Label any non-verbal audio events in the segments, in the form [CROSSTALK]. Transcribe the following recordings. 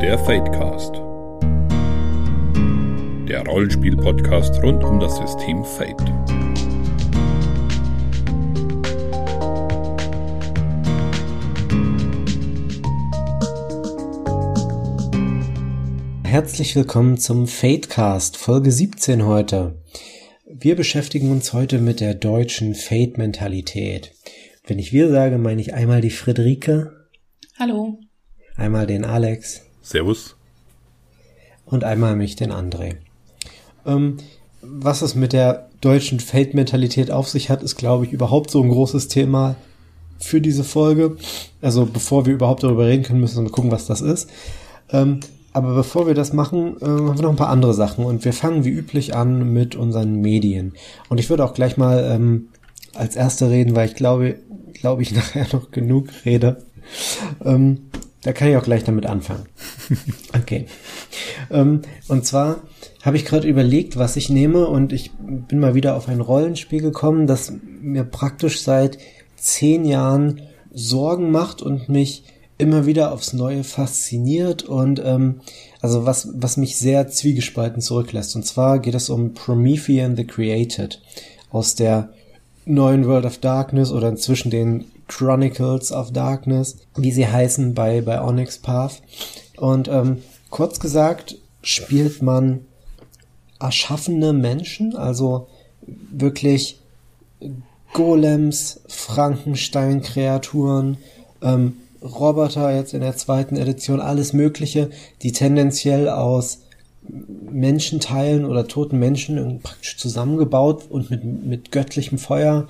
Der Fadecast. Der Rollenspiel-Podcast rund um das System Fate. Herzlich willkommen zum Fadecast, Folge 17 heute. Wir beschäftigen uns heute mit der deutschen Fate-Mentalität. Wenn ich wir sage, meine ich einmal die Friederike. Hallo. Einmal den Alex. Servus. Und einmal mich, den André. Ähm, was es mit der deutschen Fate-Mentalität auf sich hat, ist, glaube ich, überhaupt so ein großes Thema für diese Folge. Also bevor wir überhaupt darüber reden können, müssen wir gucken, was das ist. Ähm, aber bevor wir das machen, äh, haben wir noch ein paar andere Sachen. Und wir fangen wie üblich an mit unseren Medien. Und ich würde auch gleich mal ähm, als Erste reden, weil ich glaube, glaube ich, [LAUGHS] nachher noch genug rede. Ähm, da kann ich auch gleich damit anfangen. [LAUGHS] Okay. ähm, und zwar habe ich gerade überlegt, was ich nehme und ich bin mal wieder auf ein Rollenspiel gekommen, das mir praktisch seit zehn Jahren Sorgen macht und mich immer wieder aufs Neue fasziniert und ähm, also was, was mich sehr zwiegespalten zurücklässt. Und zwar geht es um Promethean the Created aus der neuen World of Darkness oder inzwischen den Chronicles of Darkness, wie sie heißen bei, bei Onyx Path. Und ähm, kurz gesagt spielt man erschaffene Menschen, also wirklich Golems, Frankenstein-Kreaturen, ähm, Roboter jetzt in der zweiten Edition, alles Mögliche, die tendenziell aus Menschenteilen oder toten Menschen praktisch zusammengebaut und mit, mit göttlichem Feuer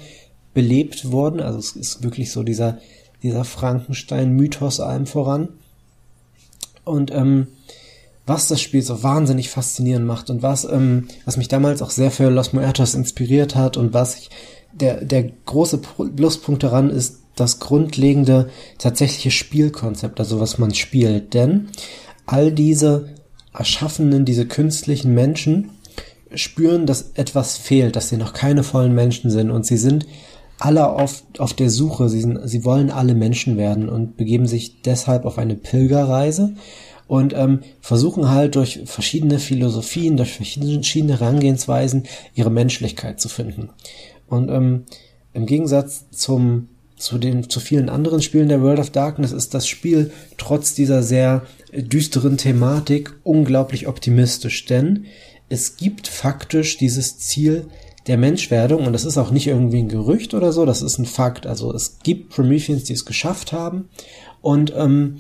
belebt wurden. Also es ist wirklich so dieser, dieser Frankenstein-Mythos allem voran. Und ähm, was das Spiel so wahnsinnig faszinierend macht und was, ähm, was mich damals auch sehr für Los Muertos inspiriert hat und was ich, der, der große Pluspunkt daran ist, das grundlegende tatsächliche Spielkonzept, also was man spielt. Denn all diese erschaffenen, diese künstlichen Menschen spüren, dass etwas fehlt, dass sie noch keine vollen Menschen sind und sie sind alle auf, auf der Suche, sie, sind, sie wollen alle Menschen werden und begeben sich deshalb auf eine Pilgerreise und ähm, versuchen halt durch verschiedene Philosophien, durch verschiedene Herangehensweisen ihre Menschlichkeit zu finden. Und ähm, im Gegensatz zum zu den zu vielen anderen Spielen der World of Darkness ist das Spiel trotz dieser sehr düsteren Thematik unglaublich optimistisch, denn es gibt faktisch dieses Ziel der Menschwerdung und das ist auch nicht irgendwie ein Gerücht oder so, das ist ein Fakt. Also es gibt Prometheans, die es geschafft haben und ähm,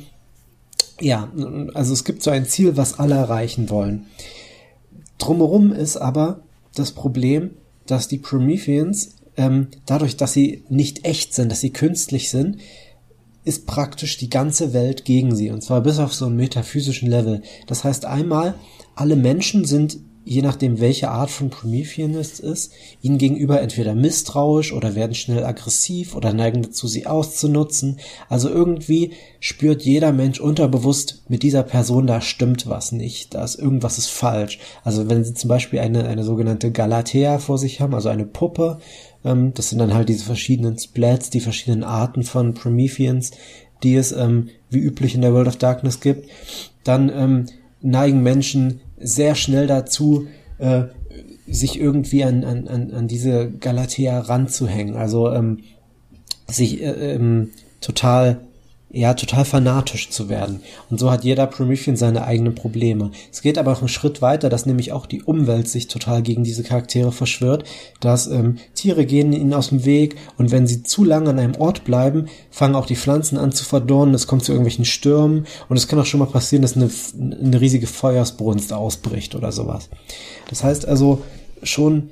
ja, also es gibt so ein Ziel, was alle erreichen wollen. Drumherum ist aber das Problem, dass die Prometheans ähm, dadurch, dass sie nicht echt sind, dass sie künstlich sind, ist praktisch die ganze Welt gegen sie. Und zwar bis auf so einen metaphysischen Level. Das heißt einmal, alle Menschen sind je nachdem, welche Art von Promethean es ist, ihnen gegenüber entweder misstrauisch oder werden schnell aggressiv oder neigen dazu, sie auszunutzen. Also irgendwie spürt jeder Mensch unterbewusst, mit dieser Person da stimmt was nicht, da ist irgendwas ist falsch. Also wenn sie zum Beispiel eine, eine sogenannte Galatea vor sich haben, also eine Puppe, ähm, das sind dann halt diese verschiedenen Splats, die verschiedenen Arten von Prometheans, die es ähm, wie üblich in der World of Darkness gibt, dann ähm, neigen Menschen sehr schnell dazu, äh, sich irgendwie an, an, an diese Galatea ranzuhängen. Also ähm, sich äh, ähm, total ja, total fanatisch zu werden. Und so hat jeder Promethean seine eigenen Probleme. Es geht aber auch einen Schritt weiter, dass nämlich auch die Umwelt sich total gegen diese Charaktere verschwört, dass ähm, Tiere gehen ihnen aus dem Weg und wenn sie zu lange an einem Ort bleiben, fangen auch die Pflanzen an zu verdorren, es kommt zu irgendwelchen Stürmen und es kann auch schon mal passieren, dass eine, eine riesige Feuersbrunst ausbricht oder sowas. Das heißt also schon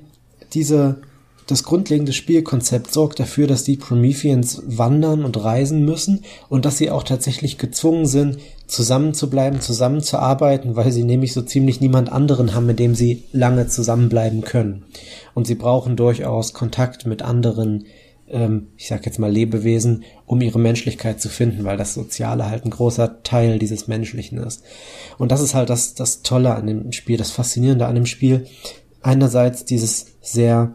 diese das grundlegende Spielkonzept sorgt dafür, dass die Prometheans wandern und reisen müssen und dass sie auch tatsächlich gezwungen sind, zusammenzubleiben, zusammenzuarbeiten, weil sie nämlich so ziemlich niemand anderen haben, mit dem sie lange zusammenbleiben können. Und sie brauchen durchaus Kontakt mit anderen, ähm, ich sag jetzt mal Lebewesen, um ihre Menschlichkeit zu finden, weil das Soziale halt ein großer Teil dieses Menschlichen ist. Und das ist halt das, das Tolle an dem Spiel, das Faszinierende an dem Spiel. Einerseits dieses sehr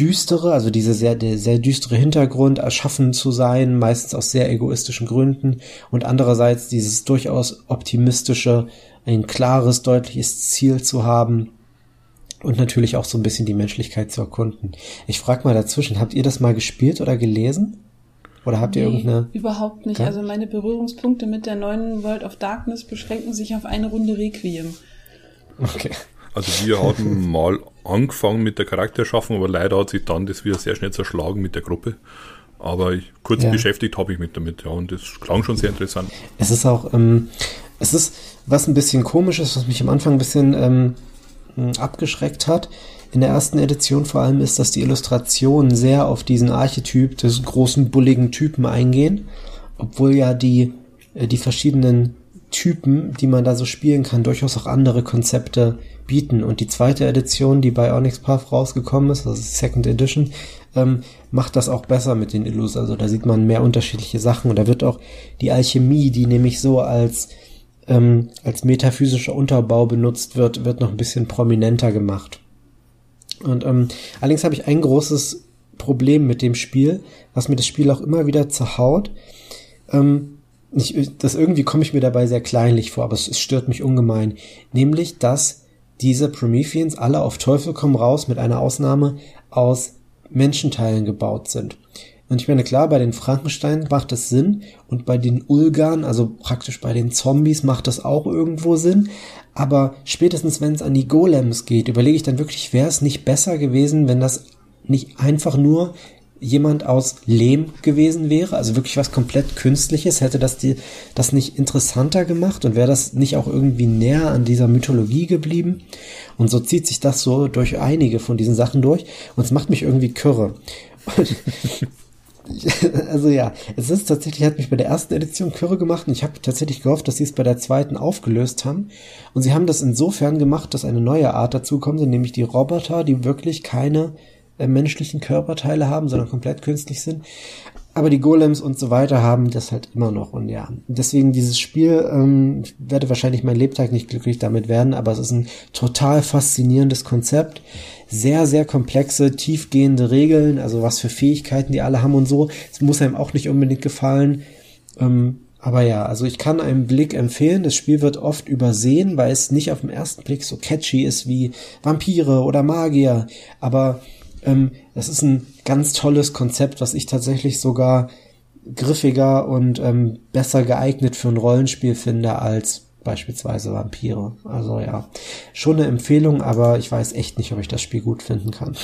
düstere, also diese sehr, der sehr düstere Hintergrund, erschaffen zu sein, meistens aus sehr egoistischen Gründen und andererseits dieses durchaus optimistische, ein klares, deutliches Ziel zu haben und natürlich auch so ein bisschen die Menschlichkeit zu erkunden. Ich frage mal dazwischen, habt ihr das mal gespielt oder gelesen? Oder habt ihr nee, irgendeine? Überhaupt nicht. Also meine Berührungspunkte mit der neuen World of Darkness beschränken sich auf eine Runde Requiem. Okay. Also wir hatten [LAUGHS] mal angefangen mit der Charakterschaffung, aber leider hat sich dann das wieder sehr schnell zerschlagen mit der Gruppe. Aber ich, kurz ja. beschäftigt habe ich mich damit, ja, und das klang schon sehr interessant. Es ist auch, ähm, es ist was ein bisschen komisches, was mich am Anfang ein bisschen ähm, abgeschreckt hat. In der ersten Edition vor allem ist, dass die Illustrationen sehr auf diesen Archetyp des großen bulligen Typen eingehen, obwohl ja die, äh, die verschiedenen Typen, die man da so spielen kann, durchaus auch andere Konzepte bieten. Und die zweite Edition, die bei Onyx Path rausgekommen ist, also Second Edition, ähm, macht das auch besser mit den Illus. Also da sieht man mehr unterschiedliche Sachen und da wird auch die Alchemie, die nämlich so als ähm, als metaphysischer Unterbau benutzt wird, wird noch ein bisschen prominenter gemacht. Und ähm, allerdings habe ich ein großes Problem mit dem Spiel, was mir das Spiel auch immer wieder zerhaut. Ähm, ich, das irgendwie komme ich mir dabei sehr kleinlich vor, aber es, es stört mich ungemein. Nämlich, dass diese Prometheans alle auf Teufel komm raus mit einer Ausnahme aus Menschenteilen gebaut sind. Und ich meine, klar, bei den Frankenstein macht das Sinn und bei den Ulgern, also praktisch bei den Zombies, macht das auch irgendwo Sinn. Aber spätestens, wenn es an die Golems geht, überlege ich dann wirklich, wäre es nicht besser gewesen, wenn das nicht einfach nur jemand aus Lehm gewesen wäre, also wirklich was komplett Künstliches, hätte das die, das nicht interessanter gemacht und wäre das nicht auch irgendwie näher an dieser Mythologie geblieben? Und so zieht sich das so durch einige von diesen Sachen durch und es macht mich irgendwie kürre. [LAUGHS] also ja, es ist tatsächlich, hat mich bei der ersten Edition Kürre gemacht und ich habe tatsächlich gehofft, dass sie es bei der zweiten aufgelöst haben. Und sie haben das insofern gemacht, dass eine neue Art dazukommt, nämlich die Roboter, die wirklich keine äh, menschlichen Körperteile haben, sondern komplett künstlich sind. Aber die Golems und so weiter haben das halt immer noch. Und ja, deswegen dieses Spiel, ähm, ich werde wahrscheinlich mein Lebtag nicht glücklich damit werden, aber es ist ein total faszinierendes Konzept. Sehr, sehr komplexe, tiefgehende Regeln, also was für Fähigkeiten die alle haben und so. Es muss einem auch nicht unbedingt gefallen. Ähm, aber ja, also ich kann einen Blick empfehlen. Das Spiel wird oft übersehen, weil es nicht auf den ersten Blick so catchy ist wie Vampire oder Magier. Aber ähm, das ist ein ganz tolles Konzept, was ich tatsächlich sogar griffiger und ähm, besser geeignet für ein Rollenspiel finde als beispielsweise Vampire. Also ja, schon eine Empfehlung, aber ich weiß echt nicht, ob ich das Spiel gut finden kann.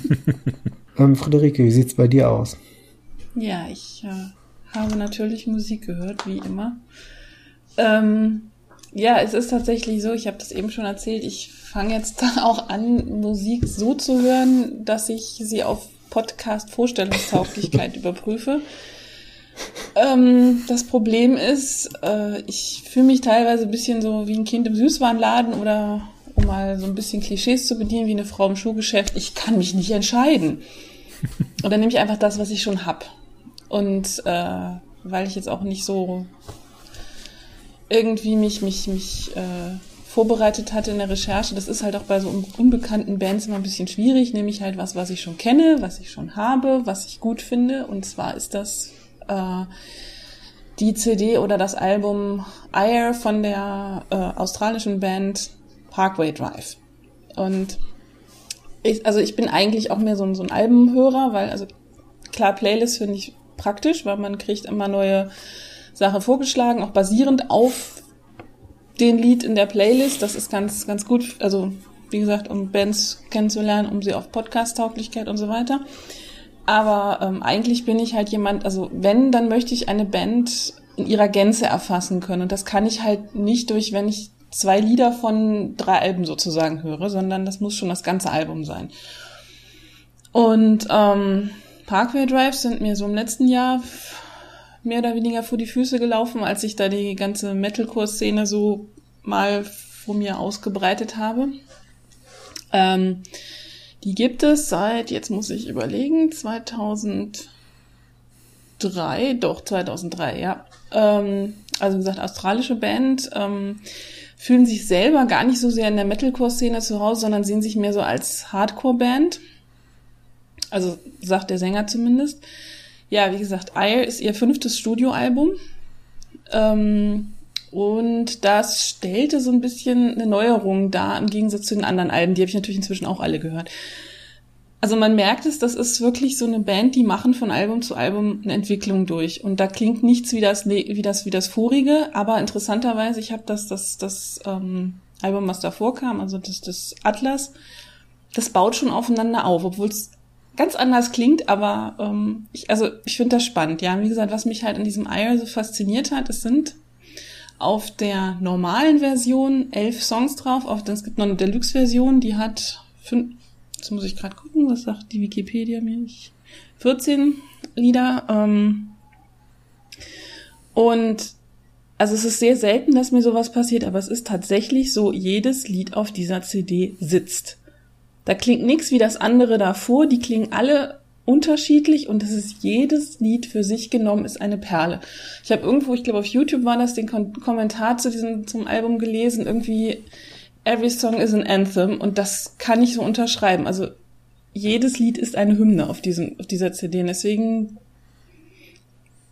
[LAUGHS] ähm, Friederike, wie sieht's bei dir aus? Ja, ich äh, habe natürlich Musik gehört, wie immer. Ähm, ja, es ist tatsächlich so, ich habe das eben schon erzählt, ich fange jetzt [LAUGHS] auch an, Musik so zu hören, dass ich sie auf Podcast-Vorstellungstauglichkeit [LAUGHS] überprüfe. Ähm, das Problem ist, äh, ich fühle mich teilweise ein bisschen so wie ein Kind im Süßwarenladen oder um mal so ein bisschen Klischees zu bedienen, wie eine Frau im Schuhgeschäft. Ich kann mich nicht entscheiden. [LAUGHS] Oder nehme ich einfach das, was ich schon hab. Und äh, weil ich jetzt auch nicht so irgendwie mich, mich, mich äh, vorbereitet hatte in der Recherche, das ist halt auch bei so unbekannten Bands immer ein bisschen schwierig, nämlich halt was, was ich schon kenne, was ich schon habe, was ich gut finde. Und zwar ist das äh, die CD oder das Album Ire von der äh, australischen Band Parkway Drive. Und ich, also ich bin eigentlich auch mehr so, so ein Albenhörer, weil, also klar, Playlist finde ich praktisch, weil man kriegt immer neue Sachen vorgeschlagen, auch basierend auf den Lied in der Playlist. Das ist ganz, ganz gut. Also, wie gesagt, um Bands kennenzulernen, um sie auf Podcast-Tauglichkeit und so weiter. Aber ähm, eigentlich bin ich halt jemand, also wenn, dann möchte ich eine Band in ihrer Gänze erfassen können. Und das kann ich halt nicht durch, wenn ich zwei Lieder von drei Alben sozusagen höre, sondern das muss schon das ganze Album sein. Und ähm, Parkway Drives sind mir so im letzten Jahr mehr oder weniger vor die Füße gelaufen, als ich da die ganze Metalcore-Szene so mal vor mir ausgebreitet habe. Ähm, die gibt es seit, jetzt muss ich überlegen, 2003, doch 2003, ja. Ähm, also wie gesagt, australische Band, ähm, fühlen sich selber gar nicht so sehr in der Metalcore-Szene zu Hause, sondern sehen sich mehr so als Hardcore-Band. Also sagt der Sänger zumindest. Ja, wie gesagt, Ire ist ihr fünftes Studioalbum. Ähm, und das stellte so ein bisschen eine Neuerung dar im Gegensatz zu den anderen Alben. Die habe ich natürlich inzwischen auch alle gehört. Also man merkt es, das ist wirklich so eine Band, die machen von Album zu Album eine Entwicklung durch. Und da klingt nichts wie das, wie das, wie das vorige, aber interessanterweise, ich habe das, das, das ähm, Album, was davor kam, also das, das Atlas, das baut schon aufeinander auf, obwohl es ganz anders klingt, aber ähm, ich, also ich finde das spannend. Ja, wie gesagt, was mich halt in diesem Ire so fasziniert hat, es sind auf der normalen Version elf Songs drauf. Auf, es gibt noch eine Deluxe-Version, die hat fünf, jetzt muss ich gerade gucken, was sagt die Wikipedia mir? 14 Lieder. Ähm, und also es ist sehr selten, dass mir sowas passiert, aber es ist tatsächlich so, jedes Lied auf dieser CD sitzt. Da klingt nichts wie das andere davor, die klingen alle unterschiedlich und es ist jedes Lied für sich genommen ist eine Perle. Ich habe irgendwo, ich glaube auf YouTube war das, den Kon Kommentar zu diesem zum Album gelesen, irgendwie Every Song is an Anthem und das kann ich so unterschreiben. Also jedes Lied ist eine Hymne auf diesem auf dieser CD. Deswegen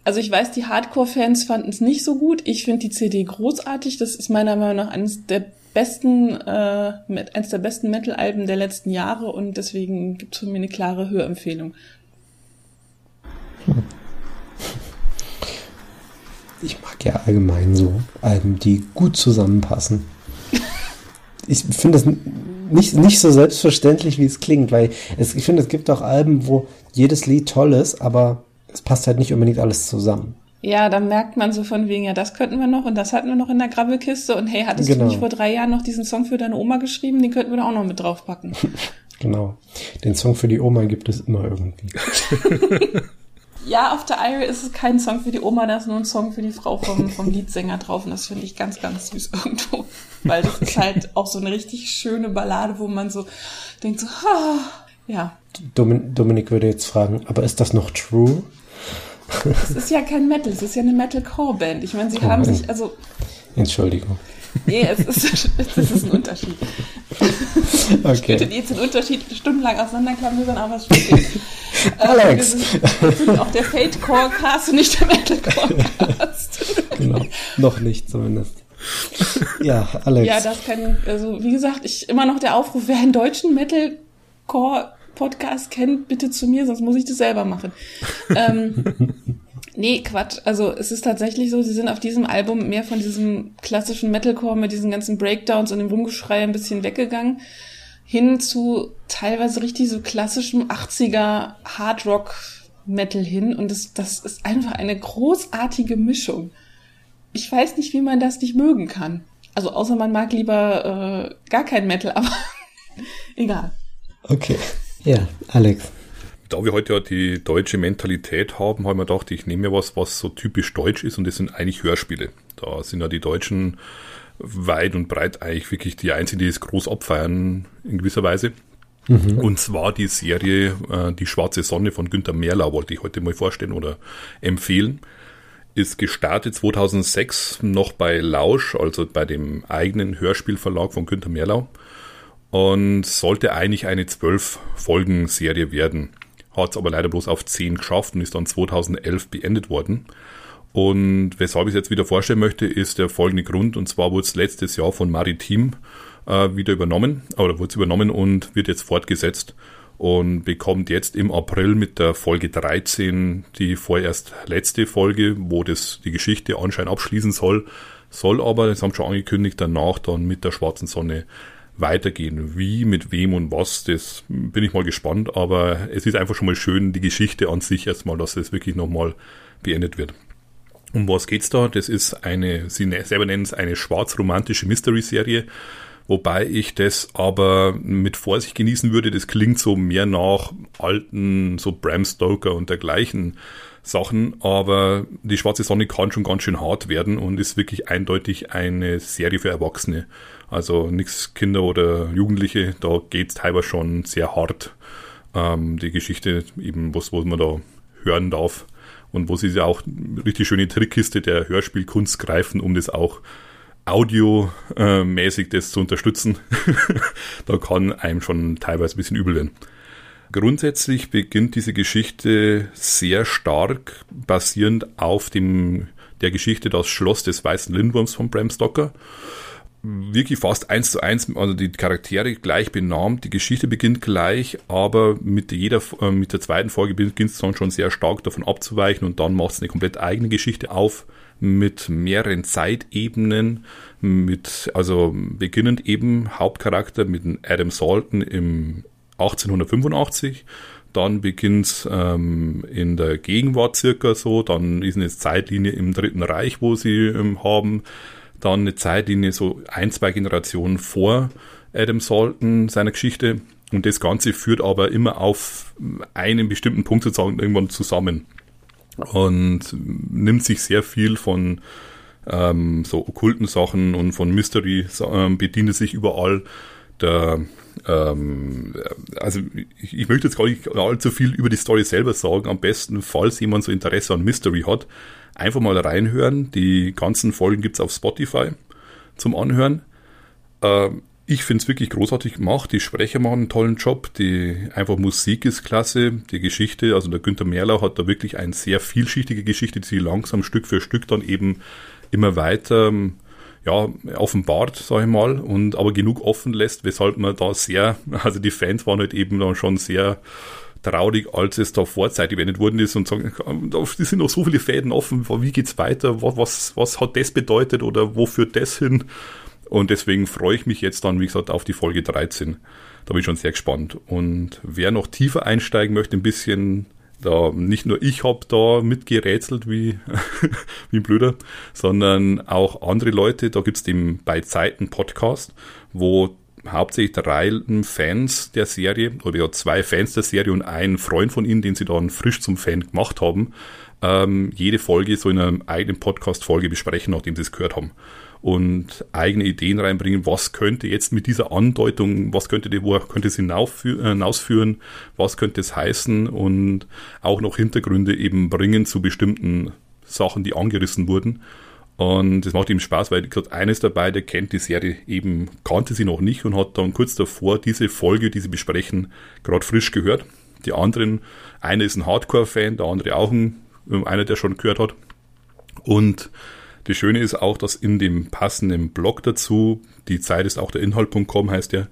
also ich weiß, die Hardcore-Fans fanden es nicht so gut. Ich finde die CD großartig. Das ist meiner Meinung nach eines der besten, äh, eines der besten Metal-Alben der letzten Jahre und deswegen gibt es von mir eine klare Hörempfehlung. Ich mag ja allgemein so Alben, die gut zusammenpassen. Ich finde das nicht, nicht so selbstverständlich, wie es klingt, weil es, ich finde, es gibt auch Alben, wo jedes Lied toll ist, aber es passt halt nicht unbedingt alles zusammen. Ja, dann merkt man so von wegen, ja, das könnten wir noch und das hatten wir noch in der Grabbelkiste und hey, hattest genau. du nicht vor drei Jahren noch diesen Song für deine Oma geschrieben? Den könnten wir da auch noch mit draufpacken. [LAUGHS] genau. Den Song für die Oma gibt es immer irgendwie. [LAUGHS] ja, auf der Ire ist es kein Song für die Oma, da ist nur ein Song für die Frau vom, vom [LAUGHS] Liedsänger drauf und das finde ich ganz, ganz süß irgendwo. Weil das ist halt auch so eine richtig schöne Ballade, wo man so denkt so, ah, ja. Dominik würde jetzt fragen, aber ist das noch true? Es ist ja kein Metal, es ist ja eine Metal-Core-Band. Ich meine, sie oh, haben sich, also. Entschuldigung. Nee, es ist, [LAUGHS] es ist ein Unterschied. Okay. Ich könnte jetzt den Unterschied stundenlang auseinanderklamüsern, aber es stimmt. [LAUGHS] Alex! Ähm, wir sind auch der Fate-Core-Cast und nicht der Metal-Core-Cast. [LAUGHS] genau, noch nicht zumindest. Ja, Alex. Ja, das kann, also wie gesagt, ich immer noch der Aufruf, wer einen deutschen Metal-Core Podcast kennt, bitte zu mir, sonst muss ich das selber machen. ähm, [LAUGHS] nee, Quatsch. Also es ist tatsächlich so, sie sind auf diesem Album mehr von diesem klassischen Metalcore mit diesen ganzen Breakdowns und dem Rumgeschrei ein bisschen weggegangen, hin zu teilweise richtig so klassischem 80er Hardrock Metal hin. Und das, das ist einfach eine großartige Mischung. Ich weiß nicht, wie man das nicht mögen kann. Also außer man mag lieber äh, gar kein Metal, aber [LAUGHS] egal. Okay. Ja, Alex. Da wir heute ja die deutsche Mentalität haben, haben wir gedacht, ich nehme mir was, was so typisch deutsch ist und das sind eigentlich Hörspiele. Da sind ja die Deutschen weit und breit eigentlich wirklich die einzigen, die es groß abfeiern in gewisser Weise. Mhm. Und zwar die Serie äh, Die schwarze Sonne von Günter Merlau wollte ich heute mal vorstellen oder empfehlen. Ist gestartet 2006 noch bei Lausch, also bei dem eigenen Hörspielverlag von Günter Merlau und sollte eigentlich eine zwölf Folgen Serie werden. Hat es aber leider bloß auf zehn geschafft und ist dann 2011 beendet worden. Und weshalb ich es jetzt wieder vorstellen möchte, ist der folgende Grund. Und zwar wurde es letztes Jahr von Maritim äh, wieder übernommen, oder wurde es übernommen und wird jetzt fortgesetzt und bekommt jetzt im April mit der Folge 13 die vorerst letzte Folge, wo das die Geschichte anscheinend abschließen soll. Soll aber, das haben schon angekündigt, danach dann mit der schwarzen Sonne weitergehen. Wie, mit wem und was, das bin ich mal gespannt, aber es ist einfach schon mal schön, die Geschichte an sich erstmal, dass es wirklich nochmal beendet wird. Um was geht's da? Das ist eine, Sie ne-, selber nennen es eine schwarz-romantische Mystery-Serie, wobei ich das aber mit Vorsicht genießen würde. Das klingt so mehr nach alten, so Bram Stoker und dergleichen Sachen, aber die Schwarze Sonne kann schon ganz schön hart werden und ist wirklich eindeutig eine Serie für Erwachsene. Also nichts Kinder oder Jugendliche, da geht's teilweise schon sehr hart. Ähm, die Geschichte, eben was, was man da hören darf und wo sie ja auch richtig schöne Trickkiste der Hörspielkunst greifen, um das auch audiomäßig das zu unterstützen. [LAUGHS] da kann einem schon teilweise ein bisschen übel werden. Grundsätzlich beginnt diese Geschichte sehr stark basierend auf dem, der Geschichte Das Schloss des Weißen Lindwurms von Bram Stoker wirklich fast eins zu eins, also die Charaktere gleich benannt, die Geschichte beginnt gleich, aber mit jeder, äh, mit der zweiten Folge beginnt es dann schon sehr stark davon abzuweichen und dann macht es eine komplett eigene Geschichte auf mit mehreren Zeitebenen, mit, also beginnend eben Hauptcharakter mit Adam Salton im 1885, dann beginnt ähm, in der Gegenwart circa so, dann ist eine Zeitlinie im Dritten Reich, wo sie ähm, haben, dann eine Zeitlinie so ein, zwei Generationen vor Adam Salton seiner Geschichte. Und das Ganze führt aber immer auf einen bestimmten Punkt sozusagen irgendwann zusammen und nimmt sich sehr viel von ähm, so okkulten Sachen und von Mystery, äh, bedient sich überall der ähm, also ich, ich, möchte jetzt gar nicht allzu viel über die Story selber sagen. Am besten, falls jemand so Interesse an Mystery hat, einfach mal reinhören. Die ganzen Folgen gibt's auf Spotify zum Anhören. Ähm, ich finde es wirklich großartig gemacht. Die Sprecher machen einen tollen Job. Die einfach Musik ist klasse. Die Geschichte, also der Günther Merlau hat da wirklich eine sehr vielschichtige Geschichte, die sie langsam Stück für Stück dann eben immer weiter ja, offenbart, sage ich mal, und aber genug offen lässt, weshalb man da sehr, [LAUGHS] also die Fans waren halt eben dann schon sehr traurig, als es da vorzeitig beendet worden ist und sagen, da sind noch so viele Fäden offen, wie geht's weiter, was, was, was hat das bedeutet oder wo führt das hin? Und deswegen freue ich mich jetzt dann, wie gesagt, auf die Folge 13. Da bin ich schon sehr gespannt. Und wer noch tiefer einsteigen möchte, ein bisschen, da nicht nur ich habe da mitgerätselt wie, [LAUGHS] wie ein Blöder, sondern auch andere Leute. Da gibt's den bei Zeiten Podcast, wo hauptsächlich drei Fans der Serie, oder ja zwei Fans der Serie und ein Freund von ihnen, den sie dann frisch zum Fan gemacht haben, ähm, jede Folge so in einer eigenen Podcast-Folge besprechen, nachdem sie es gehört haben und eigene Ideen reinbringen, was könnte jetzt mit dieser Andeutung, was könnte die, wo könnte es hinausführen, was könnte es heißen und auch noch Hintergründe eben bringen zu bestimmten Sachen, die angerissen wurden. Und es macht ihm Spaß, weil gerade eines dabei, der kennt die Serie eben, kannte sie noch nicht und hat dann kurz davor diese Folge, die sie besprechen, gerade frisch gehört. Die anderen, einer ist ein Hardcore-Fan, der andere auch ein, einer, der schon gehört hat. Und das Schöne ist auch, dass in dem passenden Blog dazu, die Zeit ist auch der Inhalt.com heißt der,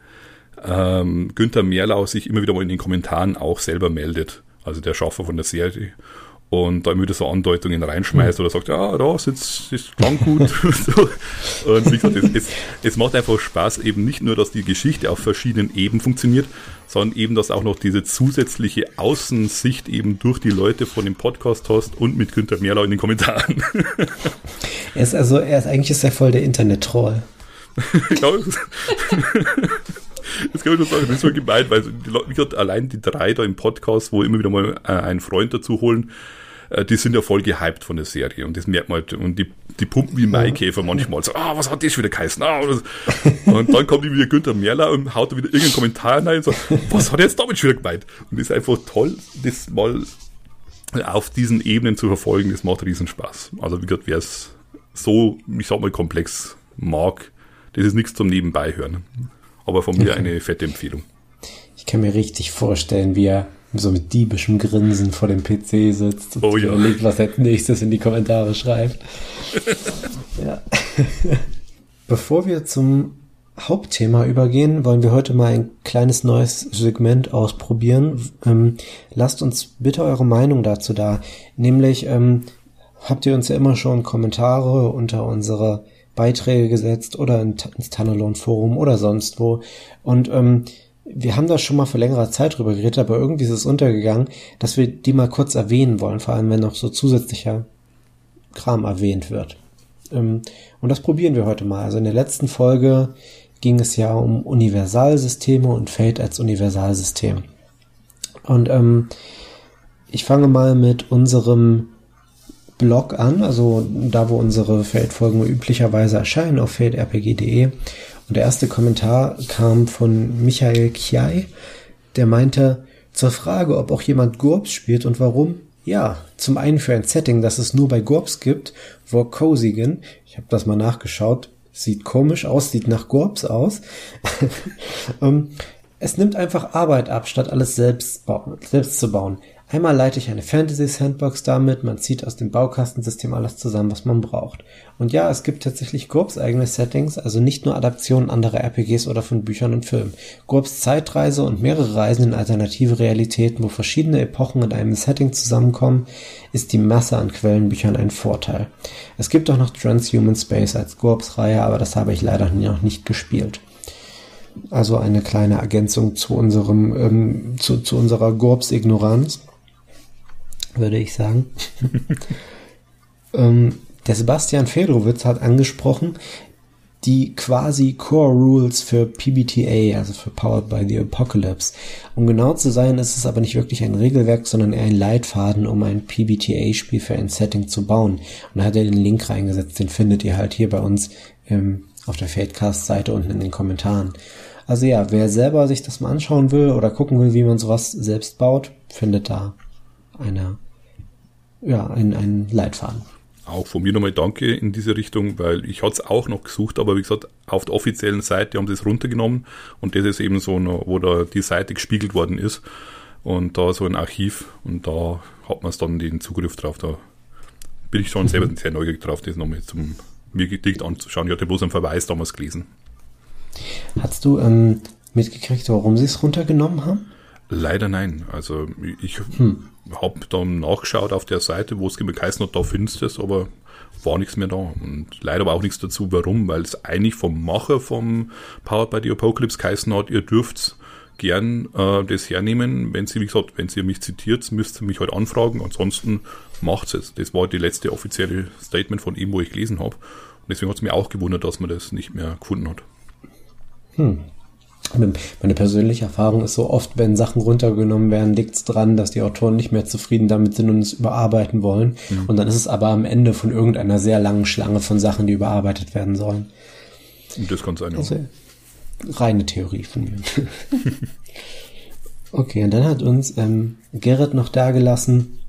ähm, Günther Mehrlau sich immer wieder mal in den Kommentaren auch selber meldet. Also der Schaffer von der Serie und da immer wieder so Andeutungen reinschmeißt oder sagt, ja, da sitzt, das klang gut. [LAUGHS] und wie gesagt, es, es, es, macht einfach Spaß, eben nicht nur, dass die Geschichte auf verschiedenen Ebenen funktioniert, sondern eben, dass auch noch diese zusätzliche Außensicht eben durch die Leute von dem Podcast hast und mit Günther Mehrlau in den Kommentaren. er ist also, er ist eigentlich ist er voll der Internet-Troll. [LAUGHS] ja, das kann ich nur sagen, das ist so gemein, weil die Leute, allein die drei da im Podcast, wo immer wieder mal äh, einen Freund dazu holen, äh, die sind ja voll gehypt von der Serie und das merkt man halt. Und die, die pumpen wie Maikäfer manchmal so, ah, was hat das schon wieder geheißen? Ah, [LAUGHS] und dann kommt wieder Günther Merler und haut wieder irgendeinen Kommentar rein und sagt, was hat er jetzt damit schon wieder gemeint? Und das ist einfach toll, das mal auf diesen Ebenen zu verfolgen, das macht riesen Spaß. Also wie gesagt, wer es so, ich sag mal, komplex mag, das ist nichts zum Nebenbei hören. Aber von mir eine fette Empfehlung. Ich kann mir richtig vorstellen, wie er so mit diebischem Grinsen vor dem PC sitzt und oh, ja. überlegt, was er als nächstes in die Kommentare schreibt. [LAUGHS] ja. Bevor wir zum Hauptthema übergehen, wollen wir heute mal ein kleines neues Segment ausprobieren. Ähm, lasst uns bitte eure Meinung dazu da. Nämlich ähm, habt ihr uns ja immer schon Kommentare unter unsere Beiträge gesetzt oder ins Tunnelon-Forum oder sonst wo. Und ähm, wir haben da schon mal vor längerer Zeit drüber geredet, aber irgendwie ist es untergegangen, dass wir die mal kurz erwähnen wollen, vor allem wenn noch so zusätzlicher Kram erwähnt wird. Ähm, und das probieren wir heute mal. Also in der letzten Folge ging es ja um Universalsysteme und Fate als Universalsystem. Und ähm, ich fange mal mit unserem Blog an, also da, wo unsere Feldfolgen üblicherweise erscheinen, auf feldrpg.de. Und der erste Kommentar kam von Michael Chiai, der meinte, zur Frage, ob auch jemand GURPS spielt und warum, ja, zum einen für ein Setting, das es nur bei GURPS gibt, Vorkosigen, ich habe das mal nachgeschaut, sieht komisch aus, sieht nach GURPS aus. um, [LAUGHS] ähm, es nimmt einfach Arbeit ab, statt alles selbst, selbst zu bauen. Einmal leite ich eine Fantasy Sandbox damit, man zieht aus dem Baukastensystem alles zusammen, was man braucht. Und ja, es gibt tatsächlich GURPS eigene Settings, also nicht nur Adaptionen anderer RPGs oder von Büchern und Filmen. GURPS Zeitreise und mehrere Reisen in alternative Realitäten, wo verschiedene Epochen in einem Setting zusammenkommen, ist die Masse an Quellenbüchern ein Vorteil. Es gibt auch noch Transhuman Space als GURPS-Reihe, aber das habe ich leider noch nicht gespielt. Also eine kleine Ergänzung zu unserem, ähm, zu, zu unserer GURPS-Ignoranz würde ich sagen. [LAUGHS] ähm, der Sebastian Fedrowitz hat angesprochen, die quasi Core Rules für PBTA, also für Powered by the Apocalypse. Um genau zu sein, ist es aber nicht wirklich ein Regelwerk, sondern eher ein Leitfaden, um ein PBTA-Spiel für ein Setting zu bauen. Und da hat er den Link reingesetzt, den findet ihr halt hier bei uns ähm, auf der Fadecast-Seite unten in den Kommentaren. Also ja, wer selber sich das mal anschauen will oder gucken will, wie man sowas selbst baut, findet da eine ja, ein, ein Leitfaden. Auch von mir nochmal Danke in diese Richtung, weil ich hatte es auch noch gesucht, aber wie gesagt, auf der offiziellen Seite haben sie es runtergenommen und das ist eben so, noch, wo da die Seite gespiegelt worden ist und da so ein Archiv und da hat man es dann den Zugriff drauf. Da bin ich schon mhm. selber sehr neugierig drauf, das nochmal zum mir dicht anzuschauen. Ich hatte bloß einen Verweis damals gelesen. Hast du ähm, mitgekriegt, warum sie es runtergenommen haben? Leider nein. Also ich hm. habe dann nachgeschaut auf der Seite, wo es geheißen hat, da findest du es, aber war nichts mehr da. Und leider war auch nichts dazu, warum, weil es eigentlich vom Macher vom Powered by the Apocalypse geheißen hat, ihr dürft gern äh, das hernehmen. Wenn sie, wie gesagt, wenn sie mich zitiert, müsst ihr mich halt anfragen. Ansonsten macht es. Das war die letzte offizielle Statement von ihm, wo ich gelesen habe. Und deswegen hat es mir auch gewundert, dass man das nicht mehr gefunden hat. Hm. Meine persönliche Erfahrung ist so oft, wenn Sachen runtergenommen werden, liegt es dran, dass die Autoren nicht mehr zufrieden damit sind und es überarbeiten wollen. Mhm. Und dann ist es aber am Ende von irgendeiner sehr langen Schlange von Sachen, die überarbeitet werden sollen. Das kann sein, ja. Also, reine Theorie von mir. [LAUGHS] okay, und dann hat uns ähm, Gerrit noch dagelassen.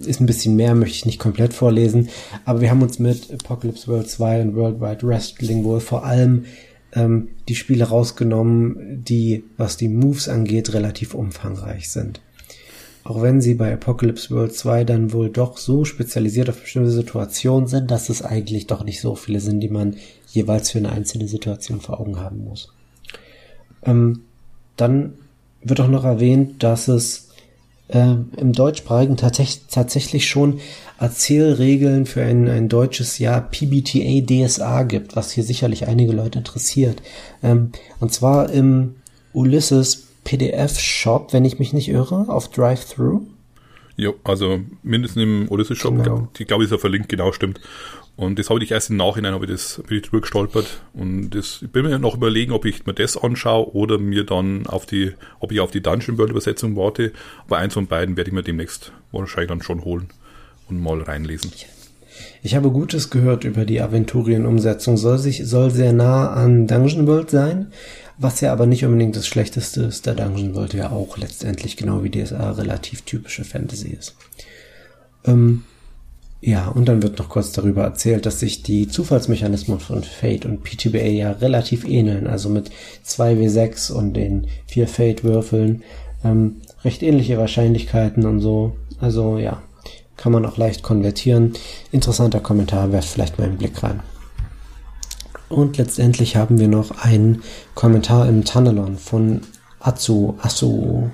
Ist ein bisschen mehr, möchte ich nicht komplett vorlesen. Aber wir haben uns mit Apocalypse World 2 und Worldwide Wrestling wohl vor allem ähm, die Spiele rausgenommen, die, was die Moves angeht, relativ umfangreich sind. Auch wenn sie bei Apocalypse World 2 dann wohl doch so spezialisiert auf bestimmte Situationen sind, dass es eigentlich doch nicht so viele sind, die man jeweils für eine einzelne Situation vor Augen haben muss. Ähm, dann wird auch noch erwähnt, dass es äh, im deutschsprachigen tatsächlich schon Erzählregeln für ein, ein deutsches Jahr PBTA DSA gibt, was hier sicherlich einige Leute interessiert. Ähm, und zwar im Ulysses PDF Shop, wenn ich mich nicht irre, auf Drive-Thru. Ja, also mindestens im Ulysses Shop, genau. ich glaube, ist ja verlinkt, genau stimmt. Und das habe ich erst im Nachhinein habe ich das bin ich drüber gestolpert und das ich bin mir noch überlegen, ob ich mir das anschaue oder mir dann auf die, ob ich auf die Dungeon World Übersetzung warte. Aber eins von beiden werde ich mir demnächst wahrscheinlich dann schon holen und mal reinlesen. Ich habe Gutes gehört über die Aventurien-Umsetzung. Soll soll sehr nah an Dungeon World sein, was ja aber nicht unbedingt das Schlechteste ist, da Dungeon World ja auch letztendlich genau wie DSA relativ typische Fantasy ist. Ähm, ja, und dann wird noch kurz darüber erzählt, dass sich die Zufallsmechanismen von Fate und PTBA ja relativ ähneln, also mit 2W6 und den vier Fate-Würfeln, ähm, recht ähnliche Wahrscheinlichkeiten und so. Also ja, kann man auch leicht konvertieren. Interessanter Kommentar, werft vielleicht mal einen Blick rein. Und letztendlich haben wir noch einen Kommentar im Tunnelon von Atsu, Asu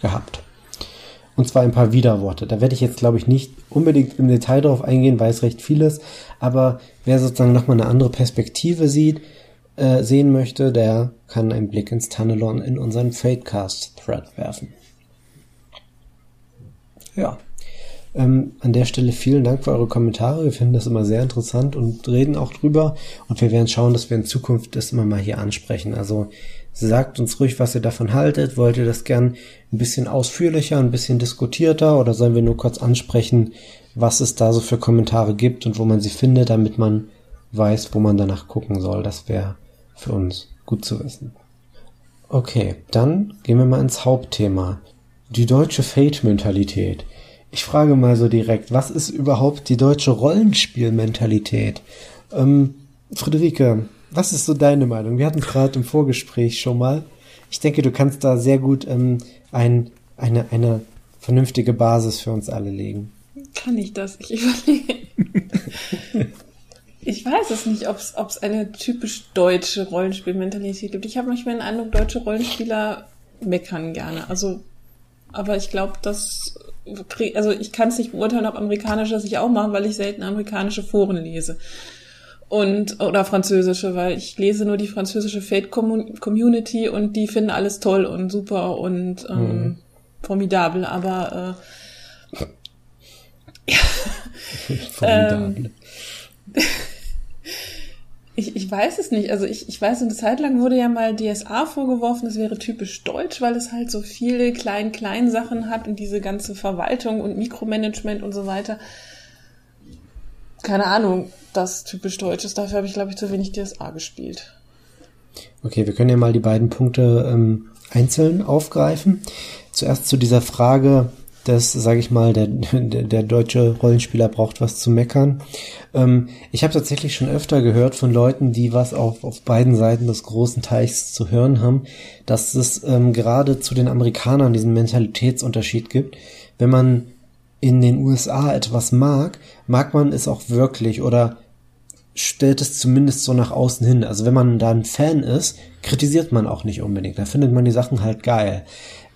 gehabt. Und zwar ein paar Widerworte. Da werde ich jetzt, glaube ich, nicht unbedingt im Detail drauf eingehen, weil es recht viel ist. Aber wer sozusagen nochmal eine andere Perspektive sieht, äh, sehen möchte, der kann einen Blick ins Tunnelon in unseren Fadecast-Thread werfen. Ja. Ähm, an der Stelle vielen Dank für eure Kommentare. Wir finden das immer sehr interessant und reden auch drüber. Und wir werden schauen, dass wir in Zukunft das immer mal hier ansprechen. Also Sagt uns ruhig, was ihr davon haltet. Wollt ihr das gern ein bisschen ausführlicher, ein bisschen diskutierter oder sollen wir nur kurz ansprechen, was es da so für Kommentare gibt und wo man sie findet, damit man weiß, wo man danach gucken soll. Das wäre für uns gut zu wissen. Okay, dann gehen wir mal ins Hauptthema. Die deutsche Fate-Mentalität. Ich frage mal so direkt, was ist überhaupt die deutsche Rollenspielmentalität? Ähm, Friederike, was ist so deine Meinung? Wir hatten gerade im Vorgespräch schon mal. ich denke, du kannst da sehr gut ähm, ein, eine, eine vernünftige Basis für uns alle legen. Kann ich das? Ich [LAUGHS] überlege. ich weiß es nicht, ob es eine typisch deutsche Rollenspielmentalität gibt. Ich habe manchmal den Eindruck, deutsche Rollenspieler meckern gerne. Also, aber ich glaube, dass also ich kann es nicht beurteilen, ob amerikanische das ich auch machen, weil ich selten amerikanische Foren lese und oder französische, weil ich lese nur die französische Fate Community und die finden alles toll und super und ähm, mhm. formidabel, aber äh, [LAUGHS] [LAUGHS] formidabel. Ähm, ich, ich weiß es nicht. Also ich, ich weiß, eine Zeit lang wurde ja mal DSA vorgeworfen, es wäre typisch deutsch, weil es halt so viele klein-klein Sachen hat und diese ganze Verwaltung und Mikromanagement und so weiter. Keine Ahnung das typisch deutsch ist. Dafür habe ich, glaube ich, zu wenig DSA gespielt. Okay, wir können ja mal die beiden Punkte ähm, einzeln aufgreifen. Zuerst zu dieser Frage, dass, sage ich mal, der, der, deutsche Rollenspieler braucht was zu meckern. Ähm, ich habe tatsächlich schon öfter gehört von Leuten, die was auf, auf beiden Seiten des großen Teichs zu hören haben, dass es ähm, gerade zu den Amerikanern diesen Mentalitätsunterschied gibt. Wenn man in den USA etwas mag, mag man es auch wirklich oder stellt es zumindest so nach außen hin. Also wenn man da ein Fan ist, kritisiert man auch nicht unbedingt. Da findet man die Sachen halt geil.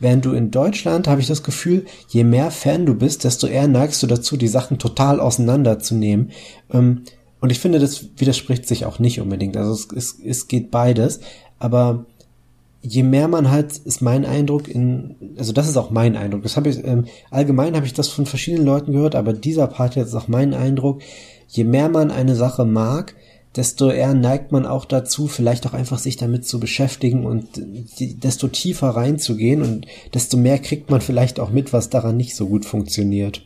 Während du in Deutschland, habe ich das Gefühl, je mehr Fan du bist, desto eher neigst du dazu, die Sachen total auseinanderzunehmen. Ähm, und ich finde, das widerspricht sich auch nicht unbedingt. Also es, es, es geht beides. Aber je mehr man halt, ist mein Eindruck in, also das ist auch mein Eindruck. Das habe ich, ähm, allgemein habe ich das von verschiedenen Leuten gehört, aber dieser Part jetzt ist auch mein Eindruck je mehr man eine Sache mag, desto eher neigt man auch dazu, vielleicht auch einfach sich damit zu beschäftigen und desto tiefer reinzugehen und desto mehr kriegt man vielleicht auch mit, was daran nicht so gut funktioniert.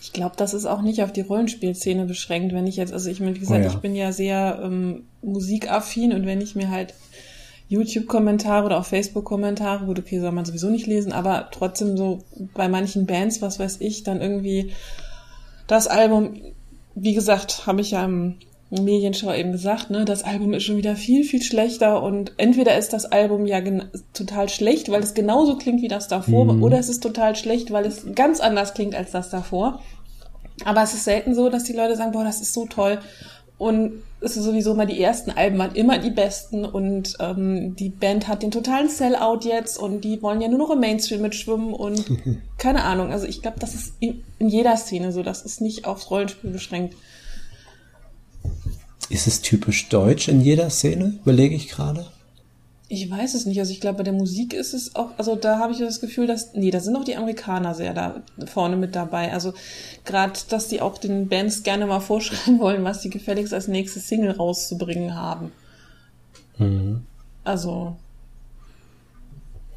Ich glaube, das ist auch nicht auf die Rollenspielszene beschränkt. Wenn ich jetzt, also ich meine, wie gesagt, oh ja. ich bin ja sehr ähm, musikaffin und wenn ich mir halt YouTube-Kommentare oder auch Facebook-Kommentare, gut, okay, soll man sowieso nicht lesen, aber trotzdem so bei manchen Bands, was weiß ich, dann irgendwie das Album wie gesagt, habe ich ja im Medienschau eben gesagt, ne, das Album ist schon wieder viel, viel schlechter und entweder ist das Album ja total schlecht, weil es genauso klingt wie das davor, mhm. oder es ist total schlecht, weil es ganz anders klingt als das davor. Aber es ist selten so, dass die Leute sagen, boah, das ist so toll. Und es ist sowieso immer die ersten Alben waren immer die besten und ähm, die Band hat den totalen Sellout jetzt und die wollen ja nur noch im Mainstream mitschwimmen und [LAUGHS] keine Ahnung. Also ich glaube, das ist in, in jeder Szene so. Das ist nicht aufs Rollenspiel beschränkt. Ist es typisch deutsch in jeder Szene? Überlege ich gerade. Ich weiß es nicht. Also ich glaube, bei der Musik ist es auch, also da habe ich das Gefühl, dass, nee, da sind auch die Amerikaner sehr da vorne mit dabei. Also gerade, dass die auch den Bands gerne mal vorschreiben [LAUGHS] wollen, was sie gefälligst als nächste Single rauszubringen haben. Mhm. Also.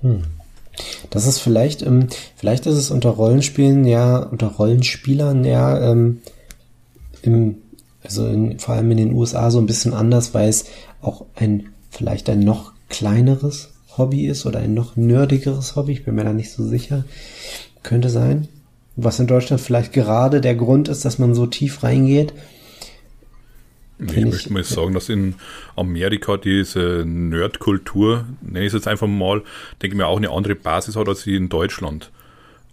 Hm. Das ist vielleicht, ähm, vielleicht ist es unter Rollenspielen ja, unter Rollenspielern ja, ähm, im, also in, vor allem in den USA so ein bisschen anders, weil es auch ein, vielleicht ein noch kleineres Hobby ist oder ein noch nerdigeres Hobby, ich bin mir da nicht so sicher, könnte sein. Was in Deutschland vielleicht gerade der Grund ist, dass man so tief reingeht. Nee, ich möchte mal sagen, dass in Amerika diese Nerdkultur, nenne ich es jetzt einfach mal, denke ich mir auch eine andere Basis hat als in Deutschland.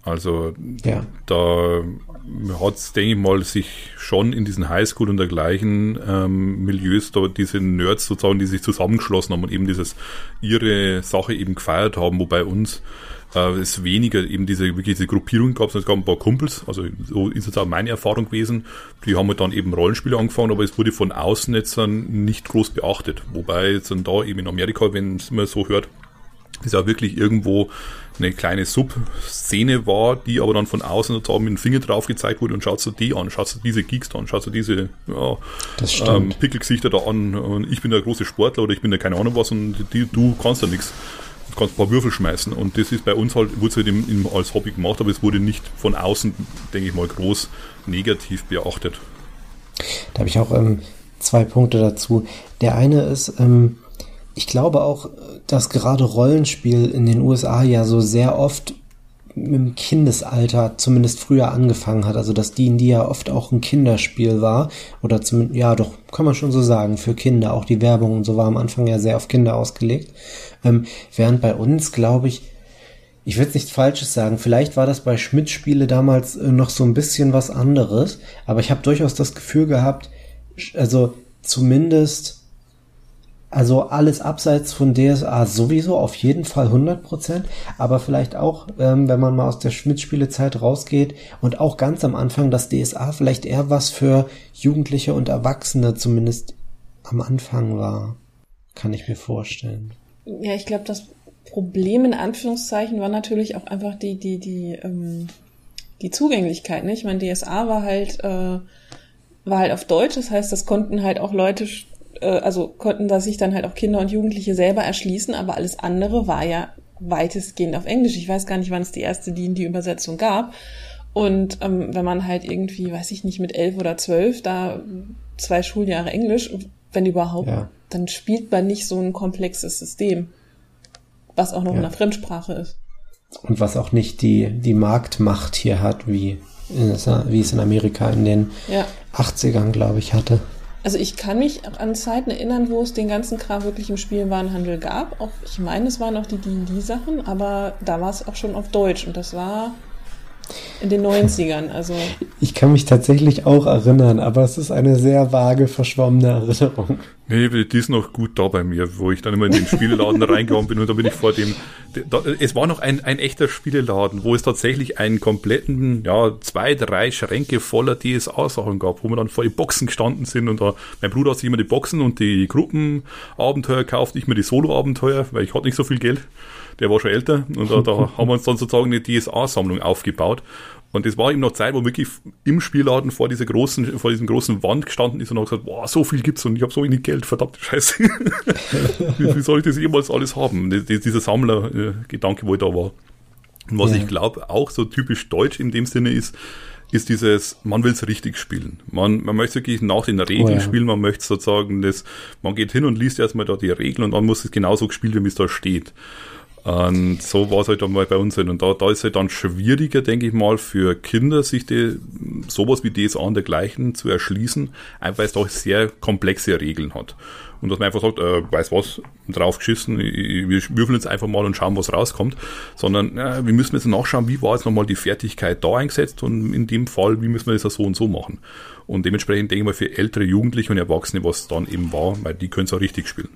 Also ja. da hat es, denke ich mal, sich schon in diesen Highschool und dergleichen ähm, Milieus da diese Nerds sozusagen, die sich zusammengeschlossen haben und eben dieses ihre Sache eben gefeiert haben, wobei uns äh, es weniger eben diese wirklich diese Gruppierung gab, sondern es gab ein paar Kumpels, also so ist jetzt auch meine Erfahrung gewesen, die haben halt dann eben Rollenspiele angefangen, aber es wurde von außen jetzt dann nicht groß beachtet, wobei jetzt dann da eben in Amerika, wenn man so hört, ist auch wirklich irgendwo eine kleine Subszene war, die aber dann von außen sozusagen mit dem Finger drauf gezeigt wurde und schaut dir die an, schaut dir diese Geeks an, schaut dir diese ja, ähm, Pickelgesichter da an und ich bin der große Sportler oder ich bin der keine Ahnung was und die, du kannst da nichts. Du kannst ein paar Würfel schmeißen und das ist bei uns halt, wurde es halt im, im, als Hobby gemacht, aber es wurde nicht von außen, denke ich mal, groß negativ beachtet. Da habe ich auch ähm, zwei Punkte dazu. Der eine ist, ähm, ich glaube auch, dass gerade Rollenspiel in den USA ja so sehr oft im Kindesalter zumindest früher angefangen hat. Also dass D&D ja oft auch ein Kinderspiel war. Oder zumindest, ja doch, kann man schon so sagen, für Kinder. Auch die Werbung und so war am Anfang ja sehr auf Kinder ausgelegt. Ähm, während bei uns, glaube ich, ich würde nichts Falsches sagen. Vielleicht war das bei Schmidt-Spiele damals äh, noch so ein bisschen was anderes. Aber ich habe durchaus das Gefühl gehabt, also zumindest also alles abseits von DSA sowieso auf jeden Fall 100%, aber vielleicht auch, ähm, wenn man mal aus der Schmidt-Spielezeit rausgeht und auch ganz am Anfang, dass DSA vielleicht eher was für Jugendliche und Erwachsene zumindest am Anfang war. Kann ich mir vorstellen. Ja, ich glaube, das Problem in Anführungszeichen war natürlich auch einfach die, die, die, ähm, die Zugänglichkeit. Ne? Ich meine, DSA war halt, äh, war halt auf Deutsch, das heißt, das konnten halt auch Leute äh, also konnten da sich dann halt auch Kinder und Jugendliche selber erschließen, aber alles andere war ja weitestgehend auf Englisch. Ich weiß gar nicht, wann es die erste die die Übersetzung gab. Und ähm, wenn man halt irgendwie, weiß ich nicht, mit elf oder zwölf da zwei Schuljahre Englisch, wenn überhaupt, ja. dann spielt man nicht so ein komplexes System, was auch noch ja. in einer Fremdsprache ist. Und was auch nicht die, die Marktmacht hier hat, wie, in, wie es in Amerika in den ja. 80ern, glaube ich, hatte. Also ich kann mich an Zeiten erinnern, wo es den ganzen Kram wirklich im Spielwarenhandel gab. Auch, ich meine, es waren auch die D&D-Sachen, aber da war es auch schon auf Deutsch und das war in den 90ern, also. Ich kann mich tatsächlich auch erinnern, aber es ist eine sehr vage, verschwommene Erinnerung. Nee, die ist noch gut da bei mir, wo ich dann immer in den Spieleladen [LAUGHS] reingegangen bin und da bin ich vor dem, da, es war noch ein, ein echter Spieleladen, wo es tatsächlich einen kompletten, ja, zwei, drei Schränke voller DSA-Sachen gab, wo wir dann vor den Boxen gestanden sind und da, mein Bruder hat sich immer die Boxen und die Gruppenabenteuer gekauft, ich mir die Solo-Abenteuer, weil ich hatte nicht so viel Geld der war schon älter und da, da [LAUGHS] haben wir uns dann sozusagen eine DSA-Sammlung aufgebaut. Und das war eben noch Zeit, wo wirklich im Spielladen vor dieser großen, vor diesem großen Wand gestanden ist und hat gesagt, boah, so viel gibt's und ich habe so wenig Geld, verdammte Scheiße. wie, [LAUGHS] wie, soll ich das jemals alles haben? Das, dieser Sammler-Gedanke, wo ich da war. Und was ja. ich glaube, auch so typisch deutsch in dem Sinne ist, ist dieses, man will es richtig spielen. Man, man möchte wirklich nach den Regeln oh, ja. spielen, man möchte sozusagen das, man geht hin und liest erstmal da die Regeln und dann muss es genauso gespielt werden, wie es da steht. Und so war es halt einmal bei uns. Halt. Und da, da ist es halt dann schwieriger, denke ich mal, für Kinder, sich die, sowas wie DSA und dergleichen zu erschließen, einfach weil es doch sehr komplexe Regeln hat. Und dass man einfach sagt, äh, weiß was, drauf geschissen, wir würfeln jetzt einfach mal und schauen, was rauskommt. Sondern äh, wir müssen jetzt nachschauen, wie war jetzt nochmal die Fertigkeit da eingesetzt und in dem Fall, wie müssen wir das so und so machen. Und dementsprechend denke ich mal für ältere Jugendliche und Erwachsene, was dann eben war, weil die können es auch richtig spielen.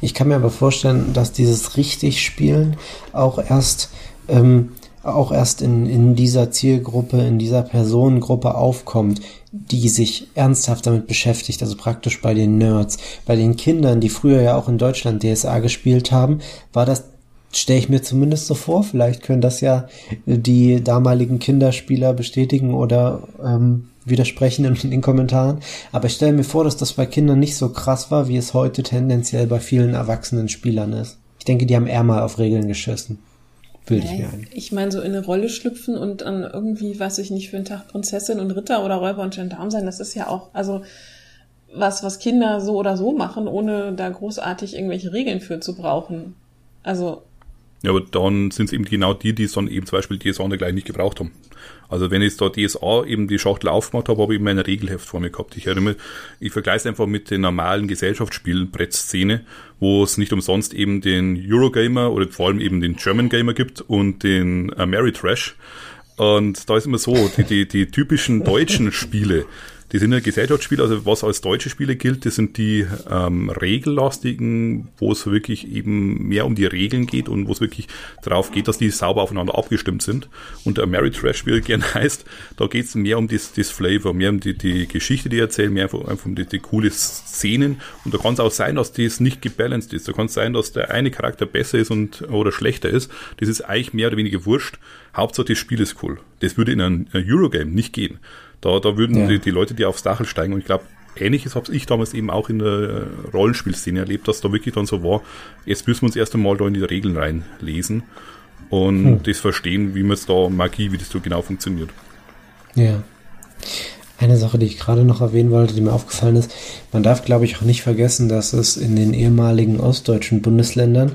Ich kann mir aber vorstellen, dass dieses richtig Spielen auch erst ähm, auch erst in, in dieser Zielgruppe, in dieser Personengruppe aufkommt, die sich ernsthaft damit beschäftigt, also praktisch bei den Nerds. Bei den Kindern, die früher ja auch in Deutschland DSA gespielt haben, war das stelle ich mir zumindest so vor. Vielleicht können das ja die damaligen Kinderspieler bestätigen oder ähm, widersprechen in den Kommentaren. Aber ich stelle mir vor, dass das bei Kindern nicht so krass war, wie es heute tendenziell bei vielen erwachsenen Spielern ist. Ich denke, die haben eher mal auf Regeln geschissen. Bilde ich mir ein. Ich meine, so in eine Rolle schlüpfen und dann irgendwie, weiß ich nicht, für einen Tag Prinzessin und Ritter oder Räuber und Gendarm sein, das ist ja auch, also was, was Kinder so oder so machen, ohne da großartig irgendwelche Regeln für zu brauchen. Also ja, aber dann sind es eben genau die, die es dann eben zum Beispiel DSA gleich nicht gebraucht haben. Also wenn ich da DSA eben die Schachtel aufgemacht habe, habe ich immer ein Regelheft vor mir gehabt. Ich erinnere, ich vergleiche es einfach mit den normalen Gesellschaftsspielen, Brettszene, wo es nicht umsonst eben den Eurogamer oder vor allem eben den German Gamer gibt und den Ameritrash. Und da ist immer so, die, die, die typischen deutschen Spiele, die sind ja Gesellschaftsspiele, also was als deutsche Spiele gilt, das sind die ähm, regellastigen, wo es wirklich eben mehr um die Regeln geht und wo es wirklich darauf geht, dass die sauber aufeinander abgestimmt sind. Und der Trash, wie er gerne [LAUGHS] heißt, da geht es mehr um das, das Flavor, mehr um die, die Geschichte, die erzählen, mehr einfach um die, die coole Szenen. Und da kann es auch sein, dass das nicht gebalanced ist. Da kann es sein, dass der eine Charakter besser ist und oder schlechter ist. Das ist eigentlich mehr oder weniger wurscht. Hauptsache das Spiel ist cool. Das würde in einem Eurogame nicht gehen. Da, da würden ja. die, die Leute, die aufs Dachel steigen, und ich glaube, ähnliches habe ich damals eben auch in der Rollenspielszene erlebt, dass da wirklich dann so war, jetzt müssen wir uns erst einmal da in die Regeln reinlesen und hm. das verstehen, wie man es da Magie, wie das so genau funktioniert. Ja. Eine Sache, die ich gerade noch erwähnen wollte, die mir aufgefallen ist, man darf, glaube ich, auch nicht vergessen, dass es in den ehemaligen ostdeutschen Bundesländern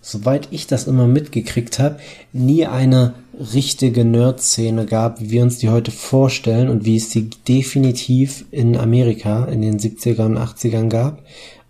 soweit ich das immer mitgekriegt habe, nie eine richtige Nerd-Szene gab, wie wir uns die heute vorstellen und wie es sie definitiv in Amerika in den 70ern und 80ern gab.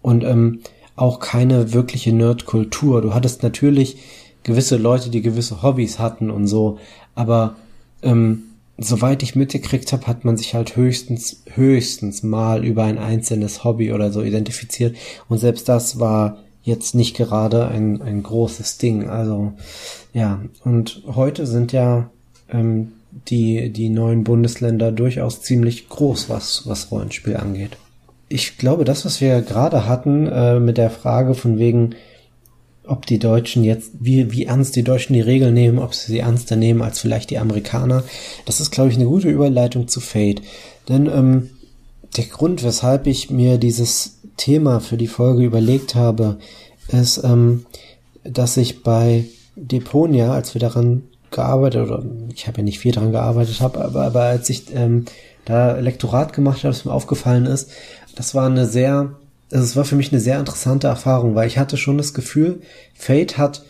Und ähm, auch keine wirkliche Nerd-Kultur. Du hattest natürlich gewisse Leute, die gewisse Hobbys hatten und so, aber ähm, soweit ich mitgekriegt habe, hat man sich halt höchstens, höchstens mal über ein einzelnes Hobby oder so identifiziert. Und selbst das war jetzt nicht gerade ein, ein großes Ding. Also ja, und heute sind ja ähm, die, die neuen Bundesländer durchaus ziemlich groß, was, was Rollenspiel angeht. Ich glaube, das, was wir gerade hatten äh, mit der Frage von wegen, ob die Deutschen jetzt, wie, wie ernst die Deutschen die Regeln nehmen, ob sie sie ernster nehmen als vielleicht die Amerikaner, das ist, glaube ich, eine gute Überleitung zu Fate. Denn ähm, der Grund, weshalb ich mir dieses Thema für die Folge überlegt habe, ist, ähm, dass ich bei Deponia, als wir daran gearbeitet, oder ich habe ja nicht viel daran gearbeitet habe, aber, aber als ich ähm, da Lektorat gemacht habe, was mir aufgefallen ist, das war eine sehr, also es war für mich eine sehr interessante Erfahrung, weil ich hatte schon das Gefühl, Fate hat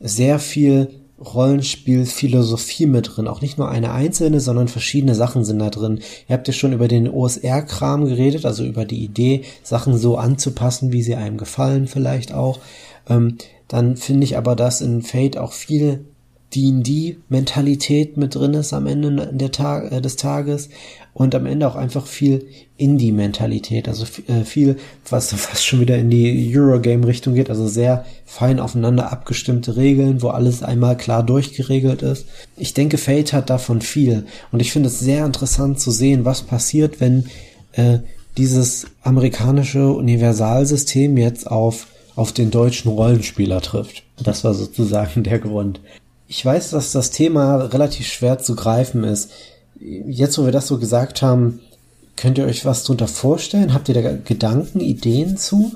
sehr viel Rollenspielphilosophie mit drin. Auch nicht nur eine einzelne, sondern verschiedene Sachen sind da drin. Ihr habt ja schon über den OSR-Kram geredet, also über die Idee, Sachen so anzupassen, wie sie einem gefallen vielleicht auch. Ähm, dann finde ich aber, dass in Fate auch viel D&D-Mentalität mit drin ist am Ende der Tag, äh, des Tages und am Ende auch einfach viel Indie-Mentalität, also äh, viel, was fast schon wieder in die Eurogame-Richtung geht, also sehr fein aufeinander abgestimmte Regeln, wo alles einmal klar durchgeregelt ist. Ich denke, Fate hat davon viel und ich finde es sehr interessant zu sehen, was passiert, wenn äh, dieses amerikanische Universalsystem jetzt auf auf den deutschen Rollenspieler trifft. Das war sozusagen der Grund. Ich weiß, dass das Thema relativ schwer zu greifen ist. Jetzt, wo wir das so gesagt haben, könnt ihr euch was drunter vorstellen? Habt ihr da Gedanken, Ideen zu?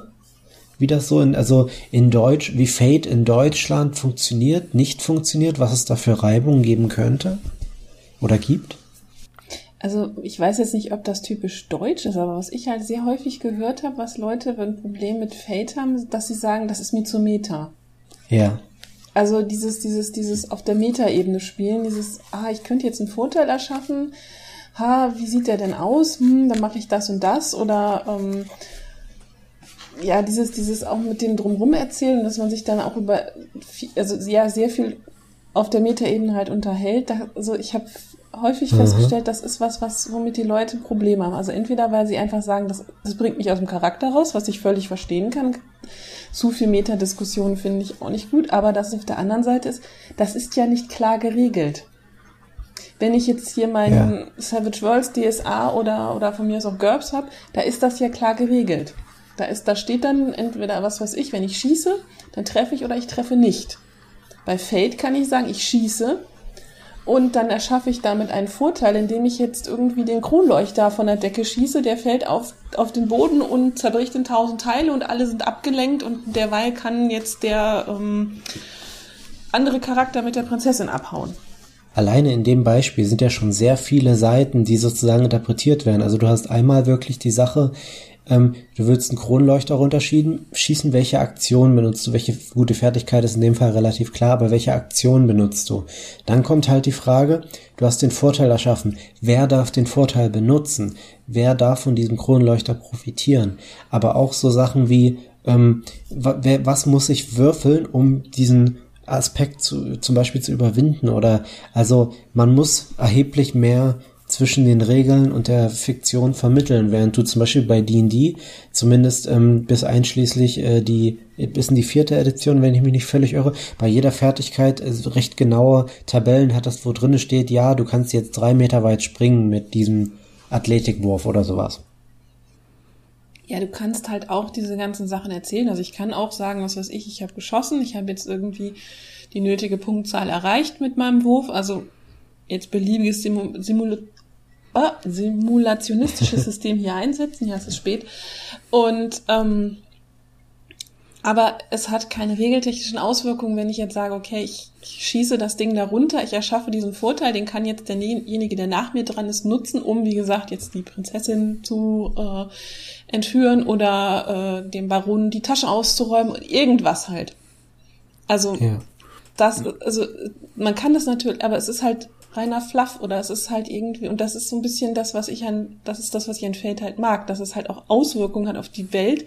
Wie das so in, also in Deutsch, wie Fate in Deutschland funktioniert, nicht funktioniert, was es da für Reibungen geben könnte? Oder gibt? Also ich weiß jetzt nicht, ob das typisch deutsch ist, aber was ich halt sehr häufig gehört habe, was Leute, wenn ein Problem mit Fate haben, dass sie sagen, das ist mir zu Meta. Ja. Also dieses, dieses, dieses auf der Meta-Ebene spielen, dieses, ah, ich könnte jetzt einen Vorteil erschaffen, ha, wie sieht der denn aus? Hm, dann mache ich das und das oder ähm, ja, dieses, dieses auch mit dem drumrum erzählen, dass man sich dann auch über, viel, also ja, sehr viel auf der Meta-Ebene halt unterhält. Da, also ich habe häufig mhm. festgestellt, das ist was, was womit die Leute Probleme haben. Also entweder weil sie einfach sagen, das, das bringt mich aus dem Charakter raus, was ich völlig verstehen kann zu viel Metadiskussion finde ich auch nicht gut, aber das auf der anderen Seite ist, das ist ja nicht klar geregelt. Wenn ich jetzt hier meinen ja. Savage Worlds DSA oder, oder von mir aus auch GURPS habe, da ist das ja klar geregelt. Da ist, da steht dann entweder was weiß ich, wenn ich schieße, dann treffe ich oder ich treffe nicht. Bei Fate kann ich sagen, ich schieße und dann erschaffe ich damit einen Vorteil, indem ich jetzt irgendwie den Kronleuchter von der Decke schieße. Der fällt auf, auf den Boden und zerbricht in tausend Teile und alle sind abgelenkt und derweil kann jetzt der ähm, andere Charakter mit der Prinzessin abhauen. Alleine in dem Beispiel sind ja schon sehr viele Seiten, die sozusagen interpretiert werden. Also du hast einmal wirklich die Sache, ähm, du willst einen Kronleuchter runterschießen, schießen, welche Aktion benutzt du? Welche gute Fertigkeit ist in dem Fall relativ klar, aber welche Aktion benutzt du? Dann kommt halt die Frage, du hast den Vorteil erschaffen. Wer darf den Vorteil benutzen? Wer darf von diesem Kronleuchter profitieren? Aber auch so Sachen wie, ähm, was muss ich würfeln, um diesen Aspekt zu, zum Beispiel zu überwinden oder also man muss erheblich mehr zwischen den Regeln und der Fiktion vermitteln, während du zum Beispiel bei D&D zumindest ähm, bis einschließlich äh, die bis in die vierte Edition, wenn ich mich nicht völlig irre, bei jeder Fertigkeit äh, recht genaue Tabellen hattest, wo drinne steht, ja, du kannst jetzt drei Meter weit springen mit diesem Athletikwurf oder sowas. Ja, du kannst halt auch diese ganzen Sachen erzählen. Also ich kann auch sagen, was weiß ich, ich habe geschossen, ich habe jetzt irgendwie die nötige Punktzahl erreicht mit meinem Wurf. Also jetzt beliebiges Simul oh, simulationistisches System hier einsetzen. Ja, es ist spät. Und ähm, aber es hat keine regeltechnischen Auswirkungen, wenn ich jetzt sage, okay, ich, ich schieße das Ding da runter, ich erschaffe diesen Vorteil, den kann jetzt derjenige, der nach mir dran ist, nutzen, um, wie gesagt, jetzt die Prinzessin zu äh, entführen oder äh, dem Baron die Tasche auszuräumen, irgendwas halt. Also ja. das, also man kann das natürlich, aber es ist halt reiner Fluff oder es ist halt irgendwie, und das ist so ein bisschen das, was ich an, das ist das, was ich an Fate halt mag, dass es halt auch Auswirkungen hat auf die Welt,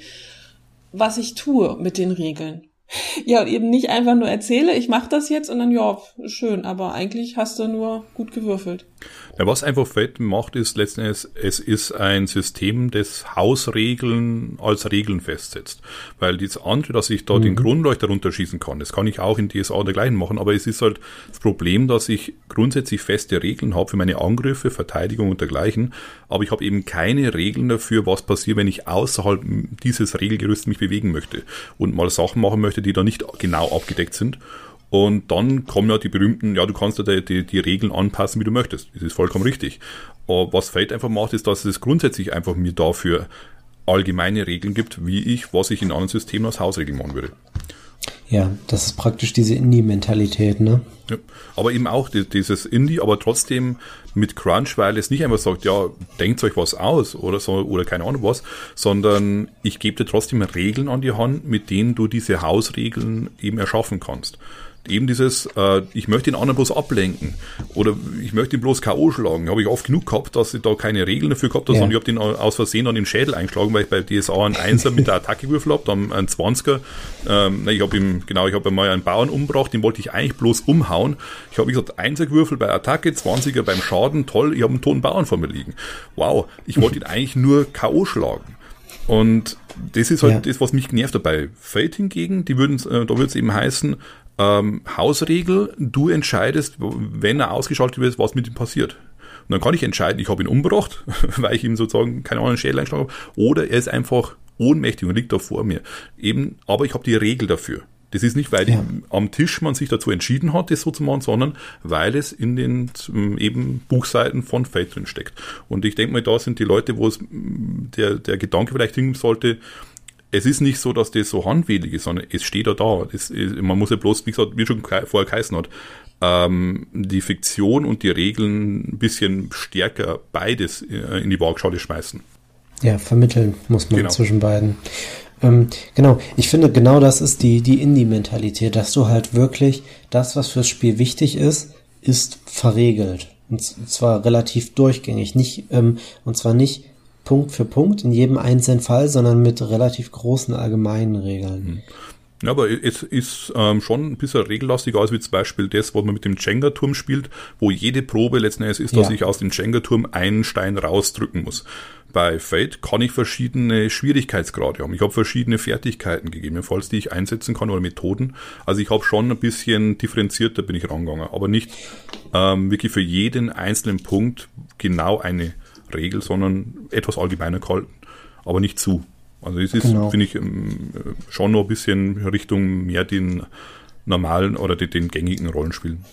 was ich tue mit den Regeln. [LAUGHS] Ja, und eben nicht einfach nur erzähle, ich mache das jetzt und dann, ja, schön, aber eigentlich hast du nur gut gewürfelt. Ja, was einfach Fate macht, ist letztendlich, es ist ein System, das Hausregeln als Regeln festsetzt. Weil das andere, dass ich da mhm. den Grundleuchter runterschießen kann, das kann ich auch in DSA dergleichen machen, aber es ist halt das Problem, dass ich grundsätzlich feste Regeln habe für meine Angriffe, Verteidigung und dergleichen, aber ich habe eben keine Regeln dafür, was passiert, wenn ich außerhalb dieses Regelgerüsts mich bewegen möchte und mal Sachen machen möchte, die da nicht genau abgedeckt sind. Und dann kommen ja die berühmten, ja, du kannst ja die, die, die Regeln anpassen, wie du möchtest. Das ist vollkommen richtig. Aber was Fate einfach macht, ist, dass es grundsätzlich einfach mir dafür allgemeine Regeln gibt, wie ich, was ich in anderen Systemen als Hausregeln machen würde. Ja, das ist praktisch diese Indie-Mentalität, ne? Ja, aber eben auch dieses Indie, aber trotzdem mit Crunch, weil es nicht einfach sagt, ja, denkt euch was aus oder so, oder keine Ahnung was, sondern ich gebe dir trotzdem Regeln an die Hand, mit denen du diese Hausregeln eben erschaffen kannst eben dieses, äh, ich möchte den anderen bloß ablenken oder ich möchte ihn bloß K.O. schlagen. Habe ich oft genug gehabt, dass ich da keine Regeln dafür gehabt habe, ja. sondern ich habe den aus Versehen an den Schädel eingeschlagen, weil ich bei DSA einen Einser mit der Attacke gewürfelt habe, dann einen 20er. Ähm, ich habe ihm, genau, ich habe mal einen Bauern umgebracht, den wollte ich eigentlich bloß umhauen. Ich habe, wie gesagt, Einser gewürfelt bei Attacke, 20er beim Schaden, toll, ich habe einen toten Bauern vor mir liegen. Wow, ich wollte ihn eigentlich nur K.O. schlagen. Und das ist halt ja. das, was mich genervt dabei. Fate hingegen, die würden, äh, da würde es eben heißen, ähm, Hausregel, du entscheidest, wenn er ausgeschaltet wird, was mit ihm passiert. Und dann kann ich entscheiden, ich habe ihn umgebracht, [LAUGHS] weil ich ihm sozusagen keine Ahnung Schädel eingeschlagen habe, oder er ist einfach ohnmächtig und liegt da vor mir. Eben, aber ich habe die Regel dafür. Das ist nicht, weil ja. am Tisch man sich dazu entschieden hat, das so zu machen, sondern weil es in den eben Buchseiten von Fate drin steckt. Und ich denke mal, da sind die Leute, wo es der, der Gedanke vielleicht hin sollte, es ist nicht so, dass das so handwidrig ist, sondern es steht ja da. Das man muss ja bloß, wie gesagt, wie schon vorher geheißen hat, ähm, die Fiktion und die Regeln ein bisschen stärker beides äh, in die Waagschale schmeißen. Ja, vermitteln muss man genau. zwischen beiden. Ähm, genau, ich finde, genau das ist die, die Indie-Mentalität, dass du halt wirklich das, was fürs Spiel wichtig ist, ist verregelt. Und zwar relativ durchgängig. Nicht, ähm, und zwar nicht Punkt für Punkt in jedem einzelnen Fall, sondern mit relativ großen allgemeinen Regeln. Hm. Ja, aber es ist ähm, schon ein bisschen regellastiger als wie zum Beispiel das, was man mit dem Jenga-Turm spielt, wo jede Probe letzten Endes ist, dass ja. ich aus dem Jenga-Turm einen Stein rausdrücken muss. Bei Fate kann ich verschiedene Schwierigkeitsgrade haben. Ich habe verschiedene Fertigkeiten gegebenenfalls, die ich einsetzen kann oder Methoden. Also ich habe schon ein bisschen differenzierter bin ich rangegangen, aber nicht ähm, wirklich für jeden einzelnen Punkt genau eine Regel, sondern etwas allgemeiner gehalten, aber nicht zu. Also es ist, genau. finde ich, ähm, schon noch ein bisschen Richtung mehr den normalen oder den, den gängigen Rollenspielen.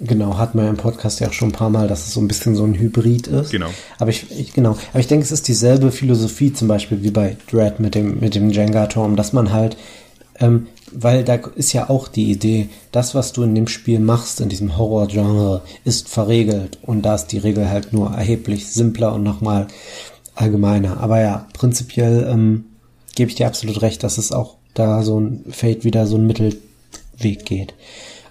Genau, hat man ja im Podcast ja auch schon ein paar Mal, dass es so ein bisschen so ein Hybrid ist. Genau. Aber ich, ich genau, aber ich denke, es ist dieselbe Philosophie zum Beispiel wie bei Dread mit dem, mit dem Jenga-Turm, dass man halt ähm, weil da ist ja auch die Idee, das, was du in dem Spiel machst, in diesem Horror-Genre, ist verregelt. Und da ist die Regel halt nur erheblich simpler und nochmal allgemeiner. Aber ja, prinzipiell ähm, gebe ich dir absolut recht, dass es auch da so ein Fate wieder so ein Mittelweg geht.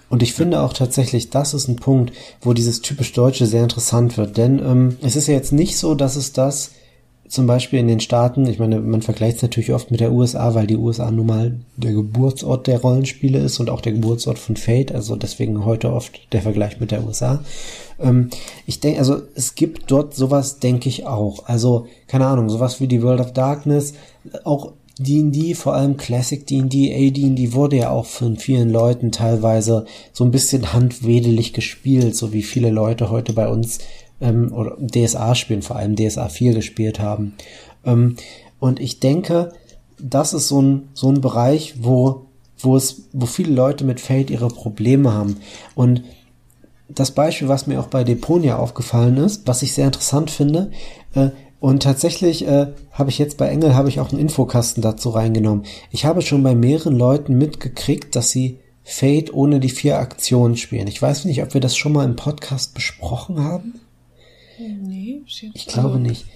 Und ich finde auch tatsächlich, das ist ein Punkt, wo dieses typisch Deutsche sehr interessant wird. Denn ähm, es ist ja jetzt nicht so, dass es das zum Beispiel in den Staaten, ich meine, man vergleicht es natürlich oft mit der USA, weil die USA nun mal der Geburtsort der Rollenspiele ist und auch der Geburtsort von Fate, also deswegen heute oft der Vergleich mit der USA. Ähm, ich denke, also es gibt dort sowas, denke ich auch. Also, keine Ahnung, sowas wie die World of Darkness, auch D&D, vor allem Classic D&D, AD&D wurde ja auch von vielen Leuten teilweise so ein bisschen handwedelig gespielt, so wie viele Leute heute bei uns ähm, oder DSA spielen, vor allem DSA 4 gespielt haben. Ähm, und ich denke, das ist so ein, so ein Bereich, wo, wo es, wo viele Leute mit Fate ihre Probleme haben. Und das Beispiel, was mir auch bei Deponia aufgefallen ist, was ich sehr interessant finde, äh, und tatsächlich äh, habe ich jetzt bei Engel habe ich auch einen Infokasten dazu reingenommen. Ich habe schon bei mehreren Leuten mitgekriegt, dass sie Fate ohne die vier Aktionen spielen. Ich weiß nicht, ob wir das schon mal im Podcast besprochen haben. Nee, ich glaube nicht.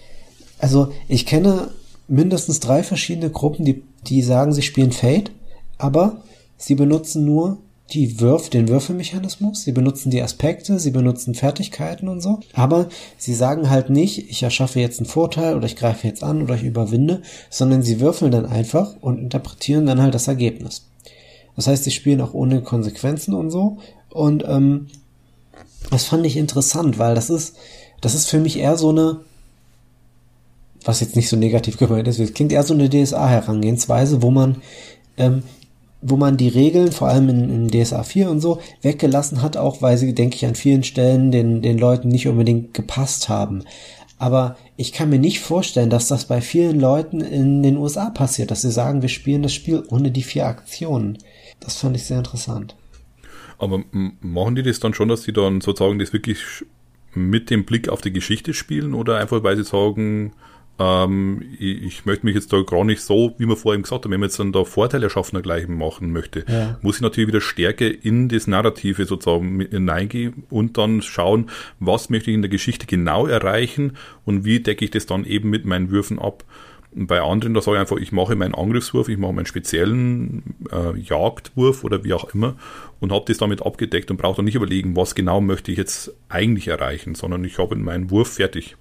Also ich kenne mindestens drei verschiedene Gruppen, die, die sagen, sie spielen Fate, aber sie benutzen nur die Würf, den Würfelmechanismus, sie benutzen die Aspekte, sie benutzen Fertigkeiten und so, aber sie sagen halt nicht, ich erschaffe jetzt einen Vorteil oder ich greife jetzt an oder ich überwinde, sondern sie würfeln dann einfach und interpretieren dann halt das Ergebnis. Das heißt, sie spielen auch ohne Konsequenzen und so und ähm, das fand ich interessant, weil das ist, das ist für mich eher so eine, was jetzt nicht so negativ [LAUGHS] gemeint ist, es klingt eher so eine DSA-Herangehensweise, wo man ähm, wo man die Regeln, vor allem in, in DSA 4 und so, weggelassen hat, auch weil sie, denke ich, an vielen Stellen den, den Leuten nicht unbedingt gepasst haben. Aber ich kann mir nicht vorstellen, dass das bei vielen Leuten in den USA passiert, dass sie sagen, wir spielen das Spiel ohne die vier Aktionen. Das fand ich sehr interessant. Aber machen die das dann schon, dass sie dann sozusagen das wirklich mit dem Blick auf die Geschichte spielen oder einfach weil sie sagen, ähm, ich, ich, möchte mich jetzt da gar nicht so, wie wir vorhin gesagt haben, wenn man jetzt dann da Vorteile schaffen gleich machen möchte, ja. muss ich natürlich wieder Stärke in das Narrative sozusagen hineingehen und dann schauen, was möchte ich in der Geschichte genau erreichen und wie decke ich das dann eben mit meinen Würfen ab. Bei anderen, da sage ich einfach, ich mache meinen Angriffswurf, ich mache meinen speziellen äh, Jagdwurf oder wie auch immer und habe das damit abgedeckt und brauche dann nicht überlegen, was genau möchte ich jetzt eigentlich erreichen, sondern ich habe meinen Wurf fertig.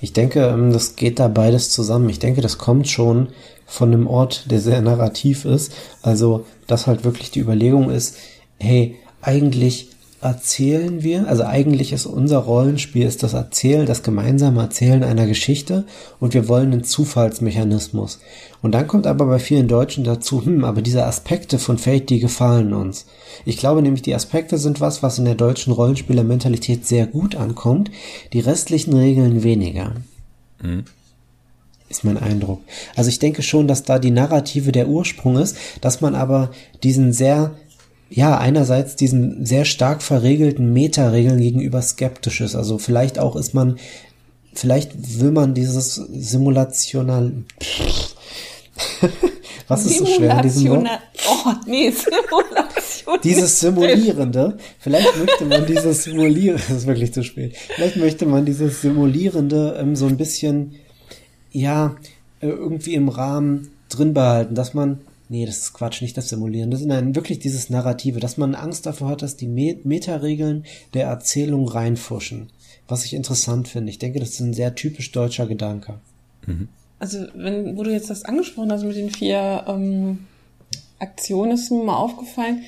Ich denke, ähm, das geht da beides zusammen. Ich denke, das kommt schon von einem Ort, der sehr narrativ ist. Also, dass halt wirklich die Überlegung ist, hey, eigentlich erzählen wir, also eigentlich ist unser Rollenspiel ist das Erzählen, das gemeinsame Erzählen einer Geschichte und wir wollen einen Zufallsmechanismus. Und dann kommt aber bei vielen Deutschen dazu, hm, aber diese Aspekte von Fate, die gefallen uns. Ich glaube nämlich, die Aspekte sind was, was in der deutschen Rollenspielermentalität sehr gut ankommt, die restlichen Regeln weniger. Mhm ist mein Eindruck. Also ich denke schon, dass da die Narrative der Ursprung ist, dass man aber diesen sehr ja, einerseits diesen sehr stark verregelten Meta-Regeln gegenüber skeptisch ist. Also vielleicht auch ist man, vielleicht will man dieses Simulational, [LAUGHS] was ist so schwer in diesem Wort? Oh, nee, [LAUGHS] Simulation. dieses Simulierende, vielleicht möchte man dieses Simulierende, [LAUGHS] das ist wirklich zu spät, vielleicht möchte man dieses Simulierende ähm, so ein bisschen, ja, äh, irgendwie im Rahmen drin behalten, dass man Nee, das ist Quatsch, nicht das Simulieren. Das ist nein, wirklich dieses Narrative, dass man Angst davor hat, dass die Metaregeln der Erzählung reinfuschen. Was ich interessant finde. Ich denke, das ist ein sehr typisch deutscher Gedanke. Mhm. Also, wenn, wo du jetzt das angesprochen hast mit den vier ähm, Aktionen, ist mir mal aufgefallen,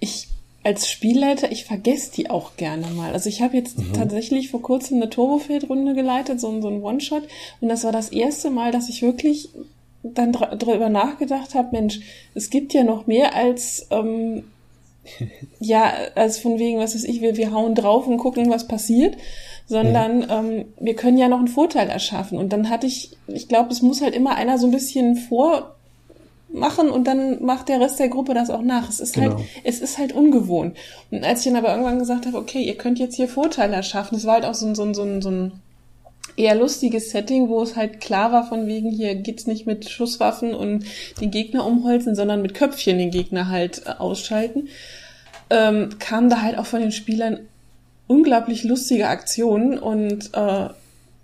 ich als Spielleiter, ich vergesse die auch gerne mal. Also ich habe jetzt mhm. tatsächlich vor kurzem eine Turbofeld-Runde geleitet, so, so ein One-Shot. Und das war das erste Mal, dass ich wirklich dann darüber nachgedacht habe, Mensch, es gibt ja noch mehr als ähm, [LAUGHS] ja, als von wegen, was weiß ich, wir, wir hauen drauf und gucken, was passiert, sondern ja. ähm, wir können ja noch einen Vorteil erschaffen. Und dann hatte ich, ich glaube, es muss halt immer einer so ein bisschen vormachen und dann macht der Rest der Gruppe das auch nach. Es ist halt, genau. halt, es ist halt ungewohnt. Und als ich dann aber irgendwann gesagt habe, okay, ihr könnt jetzt hier Vorteile erschaffen, es war halt auch so ein, so ein, so ein, so ein eher lustiges Setting, wo es halt klar war, von wegen hier geht's nicht mit Schusswaffen und den Gegner umholzen, sondern mit Köpfchen den Gegner halt äh, ausschalten, ähm, kamen da halt auch von den Spielern unglaublich lustige Aktionen und äh,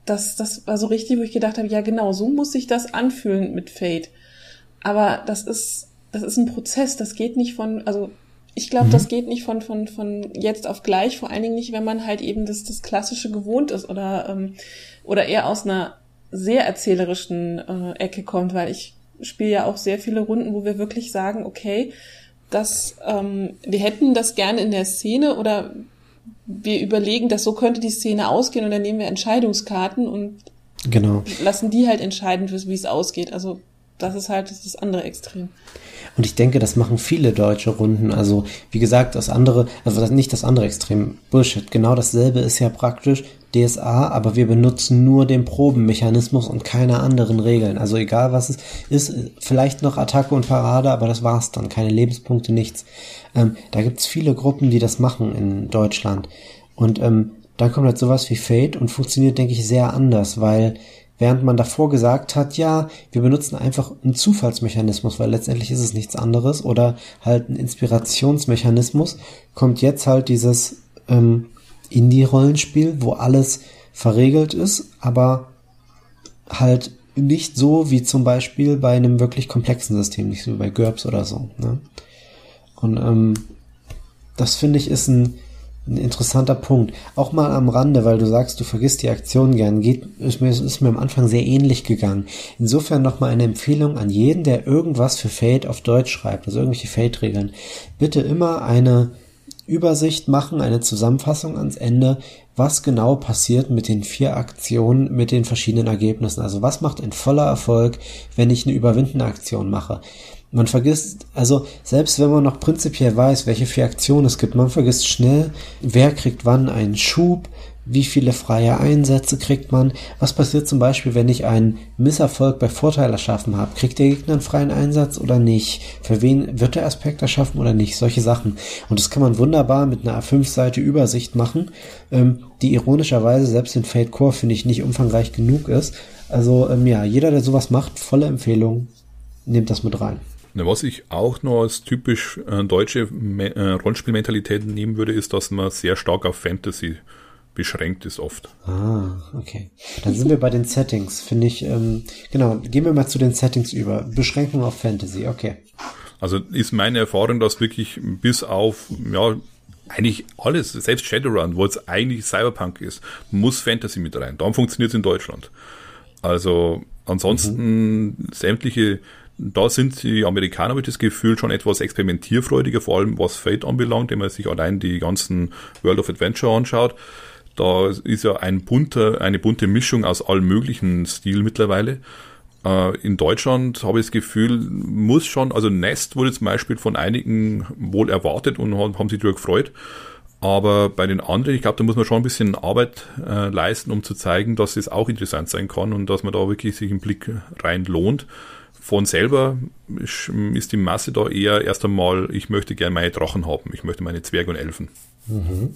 das, das war so richtig, wo ich gedacht habe, ja genau, so muss sich das anfühlen mit Fate. Aber das ist, das ist ein Prozess, das geht nicht von, also ich glaube, mhm. das geht nicht von, von, von jetzt auf gleich, vor allen Dingen nicht, wenn man halt eben das, das Klassische gewohnt ist oder ähm, oder eher aus einer sehr erzählerischen äh, Ecke kommt, weil ich spiele ja auch sehr viele Runden, wo wir wirklich sagen, okay, dass ähm, wir hätten das gerne in der Szene oder wir überlegen, dass so könnte die Szene ausgehen und dann nehmen wir Entscheidungskarten und genau. lassen die halt entscheiden, wie es ausgeht. Also das ist halt das, andere Extrem. Und ich denke, das machen viele deutsche Runden. Also, wie gesagt, das andere, also nicht das andere Extrem. Bullshit. Genau dasselbe ist ja praktisch DSA, aber wir benutzen nur den Probenmechanismus und keine anderen Regeln. Also egal was es ist, vielleicht noch Attacke und Parade, aber das war's dann. Keine Lebenspunkte, nichts. Ähm, da gibt's viele Gruppen, die das machen in Deutschland. Und ähm, dann kommt halt sowas wie Fate und funktioniert, denke ich, sehr anders, weil während man davor gesagt hat, ja, wir benutzen einfach einen Zufallsmechanismus, weil letztendlich ist es nichts anderes oder halt ein Inspirationsmechanismus, kommt jetzt halt dieses ähm, Indie-Rollenspiel, wo alles verregelt ist, aber halt nicht so wie zum Beispiel bei einem wirklich komplexen System, nicht so wie bei GURPS oder so. Ne? Und ähm, das finde ich ist ein, ein interessanter Punkt. Auch mal am Rande, weil du sagst, du vergisst die Aktion gern, geht, ist mir, ist mir am Anfang sehr ähnlich gegangen. Insofern nochmal eine Empfehlung an jeden, der irgendwas für Fate auf Deutsch schreibt, also irgendwelche Fate-Regeln. Bitte immer eine Übersicht machen, eine Zusammenfassung ans Ende, was genau passiert mit den vier Aktionen, mit den verschiedenen Ergebnissen. Also was macht ein voller Erfolg, wenn ich eine überwindende Aktion mache. Man vergisst, also selbst wenn man noch prinzipiell weiß, welche vier Aktionen es gibt, man vergisst schnell, wer kriegt wann einen Schub, wie viele freie Einsätze kriegt man, was passiert zum Beispiel, wenn ich einen Misserfolg bei Vorteil erschaffen habe, kriegt der Gegner einen freien Einsatz oder nicht, für wen wird der Aspekt erschaffen oder nicht, solche Sachen. Und das kann man wunderbar mit einer A5-Seite Übersicht machen, ähm, die ironischerweise selbst in Fate Core finde ich nicht umfangreich genug ist. Also ähm, ja, jeder, der sowas macht, volle Empfehlung, nehmt das mit rein. Was ich auch noch als typisch äh, deutsche äh, Rollenspielmentalität nehmen würde, ist, dass man sehr stark auf Fantasy beschränkt ist oft. Ah, okay. Dann sind wir bei den Settings, finde ich. Ähm, genau, gehen wir mal zu den Settings über. Beschränkung auf Fantasy, okay. Also ist meine Erfahrung, dass wirklich bis auf, ja, eigentlich alles, selbst Shadowrun, wo es eigentlich Cyberpunk ist, muss Fantasy mit rein. Darum funktioniert es in Deutschland. Also ansonsten mhm. sämtliche da sind die Amerikaner, habe ich das Gefühl, schon etwas experimentierfreudiger, vor allem was Fate anbelangt, wenn man sich allein die ganzen World of Adventure anschaut. Da ist ja ein bunter, eine bunte Mischung aus allen möglichen Stil mittlerweile. Äh, in Deutschland habe ich das Gefühl, muss schon, also Nest wurde zum Beispiel von einigen wohl erwartet und haben sich darüber gefreut. Aber bei den anderen, ich glaube, da muss man schon ein bisschen Arbeit äh, leisten, um zu zeigen, dass es auch interessant sein kann und dass man da wirklich sich einen Blick rein lohnt von selber ist die Masse da eher erst einmal, ich möchte gerne meine Drachen haben, ich möchte meine Zwerge und Elfen. Mhm.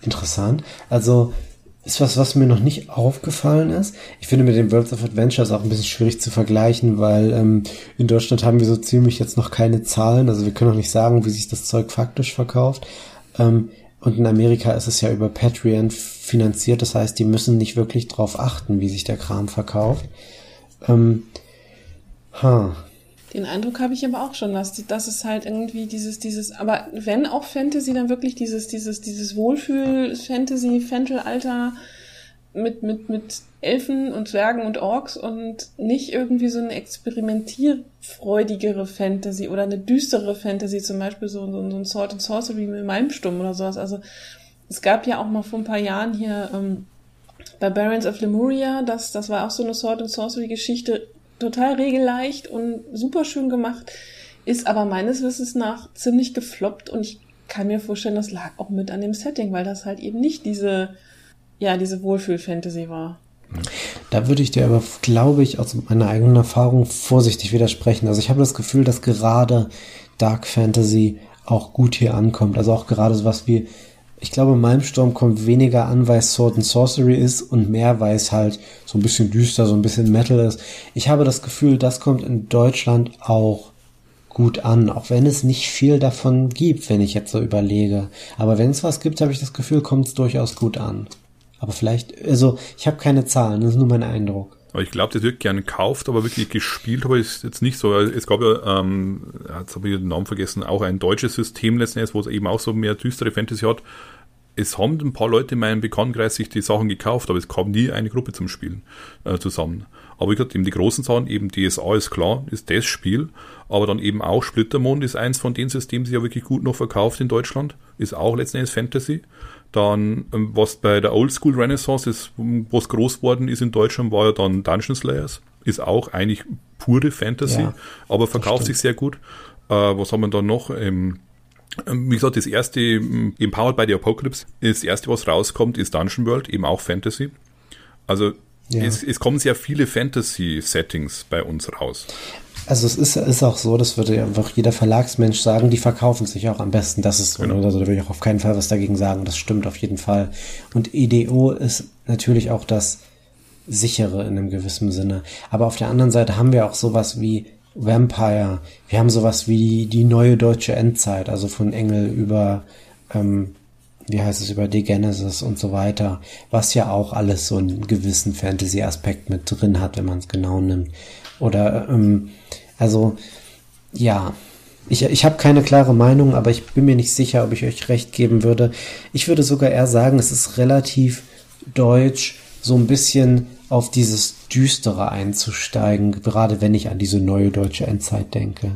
Interessant. Also ist was, was mir noch nicht aufgefallen ist. Ich finde mit den Worlds of Adventures auch ein bisschen schwierig zu vergleichen, weil ähm, in Deutschland haben wir so ziemlich jetzt noch keine Zahlen. Also wir können auch nicht sagen, wie sich das Zeug faktisch verkauft. Ähm, und in Amerika ist es ja über Patreon finanziert. Das heißt, die müssen nicht wirklich drauf achten, wie sich der Kram verkauft. Ähm, Huh. Den Eindruck habe ich aber auch schon, dass, dass es halt irgendwie dieses, dieses, aber wenn auch Fantasy, dann wirklich dieses, dieses, dieses Wohlfühl-Fantasy, Fentel-Alter mit, mit, mit Elfen und Zwergen und Orks und nicht irgendwie so eine experimentierfreudigere Fantasy oder eine düstere Fantasy, zum Beispiel so, so, so ein Sword and Sorcery mit Malmstumm oder sowas. Also es gab ja auch mal vor ein paar Jahren hier ähm, bei Barons of Lemuria, das, das war auch so eine Sword and Sorcery Geschichte, total regelleicht und super schön gemacht, ist aber meines Wissens nach ziemlich gefloppt und ich kann mir vorstellen, das lag auch mit an dem Setting, weil das halt eben nicht diese, ja, diese Wohlfühl-Fantasy war. Da würde ich dir aber, glaube ich, aus meiner eigenen Erfahrung vorsichtig widersprechen. Also ich habe das Gefühl, dass gerade Dark Fantasy auch gut hier ankommt. Also auch gerade sowas wie ich glaube, Malmsturm kommt weniger an, weil es Sword and Sorcery ist und mehr, weil es halt so ein bisschen düster, so ein bisschen Metal ist. Ich habe das Gefühl, das kommt in Deutschland auch gut an, auch wenn es nicht viel davon gibt, wenn ich jetzt so überlege. Aber wenn es was gibt, habe ich das Gefühl, kommt es durchaus gut an. Aber vielleicht, also ich habe keine Zahlen, das ist nur mein Eindruck. Aber ich glaube, das wird gerne gekauft, aber wirklich gespielt habe ich jetzt nicht so. Es gab ja, ähm, jetzt habe ich den Namen vergessen, auch ein deutsches System letztendlich, wo es eben auch so mehr düstere Fantasy hat. Es haben ein paar Leute in meinem Bekanntenkreis sich die Sachen gekauft, aber es kam nie eine Gruppe zum Spielen äh, zusammen. Aber ich hatte eben die großen Sachen, eben DSA ist klar, ist das Spiel, aber dann eben auch Splittermond ist eins von den Systemen, die ja wirklich gut noch verkauft in Deutschland, ist auch letztendlich Fantasy. Dann, ähm, was bei der Oldschool Renaissance ist, was groß worden ist in Deutschland, war ja dann Dungeon Slayers. Ist auch eigentlich pure Fantasy, ja, aber verkauft sich sehr gut. Äh, was haben wir dann noch? Ähm, ähm, wie gesagt, das erste, Empowered by the Apocalypse, das erste, was rauskommt, ist Dungeon World, eben auch Fantasy. Also ja. es, es kommen sehr viele Fantasy-Settings bei uns raus. Also es ist, ist auch so, das würde einfach jeder Verlagsmensch sagen, die verkaufen sich auch am besten. Das ist so. Genau. Also da würde ich auch auf keinen Fall was dagegen sagen. Das stimmt auf jeden Fall. Und EDO ist natürlich auch das sichere in einem gewissen Sinne. Aber auf der anderen Seite haben wir auch sowas wie Vampire. Wir haben sowas wie die neue deutsche Endzeit, also von Engel über ähm, wie heißt es, über die Genesis und so weiter, was ja auch alles so einen gewissen Fantasy-Aspekt mit drin hat, wenn man es genau nimmt. Oder, ähm, also, ja, ich, ich habe keine klare Meinung, aber ich bin mir nicht sicher, ob ich euch recht geben würde. Ich würde sogar eher sagen, es ist relativ deutsch, so ein bisschen auf dieses Düstere einzusteigen, gerade wenn ich an diese neue deutsche Endzeit denke.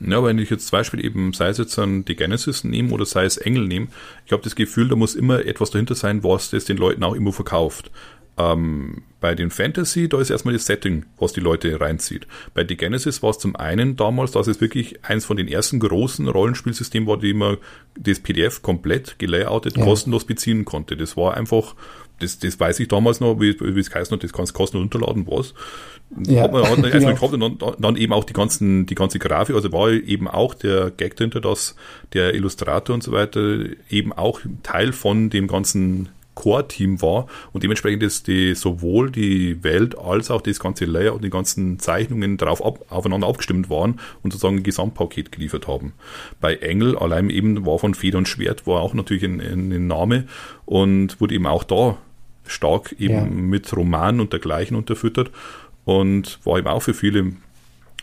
Ja, wenn ich jetzt zum Beispiel eben, sei es jetzt an die Genesis nehmen oder sei es Engel nehmen, ich habe das Gefühl, da muss immer etwas dahinter sein, was das den Leuten auch immer verkauft. Ähm, bei den Fantasy, da ist erstmal das Setting, was die Leute reinzieht. Bei The Genesis war es zum einen damals, dass es wirklich eins von den ersten großen Rollenspielsystemen war, die man das PDF komplett gelayoutet ja. kostenlos beziehen konnte. Das war einfach, das, das weiß ich damals noch, wie, wie es geheißen hat, das kannst kostenlos runterladen, was. Ja. Hat man, erstmal [LAUGHS] gehabt und dann, dann, eben auch die ganzen, die ganze Grafik, also war eben auch der Gag dahinter, dass der Illustrator und so weiter eben auch Teil von dem ganzen Core-Team war und dementsprechend ist die sowohl die Welt als auch das ganze Layer und die ganzen Zeichnungen darauf ab, aufeinander abgestimmt waren und sozusagen ein Gesamtpaket geliefert haben. Bei Engel allein eben war von Feder und Schwert war auch natürlich ein, ein Name und wurde eben auch da stark eben ja. mit Romanen und dergleichen unterfüttert und war eben auch für viele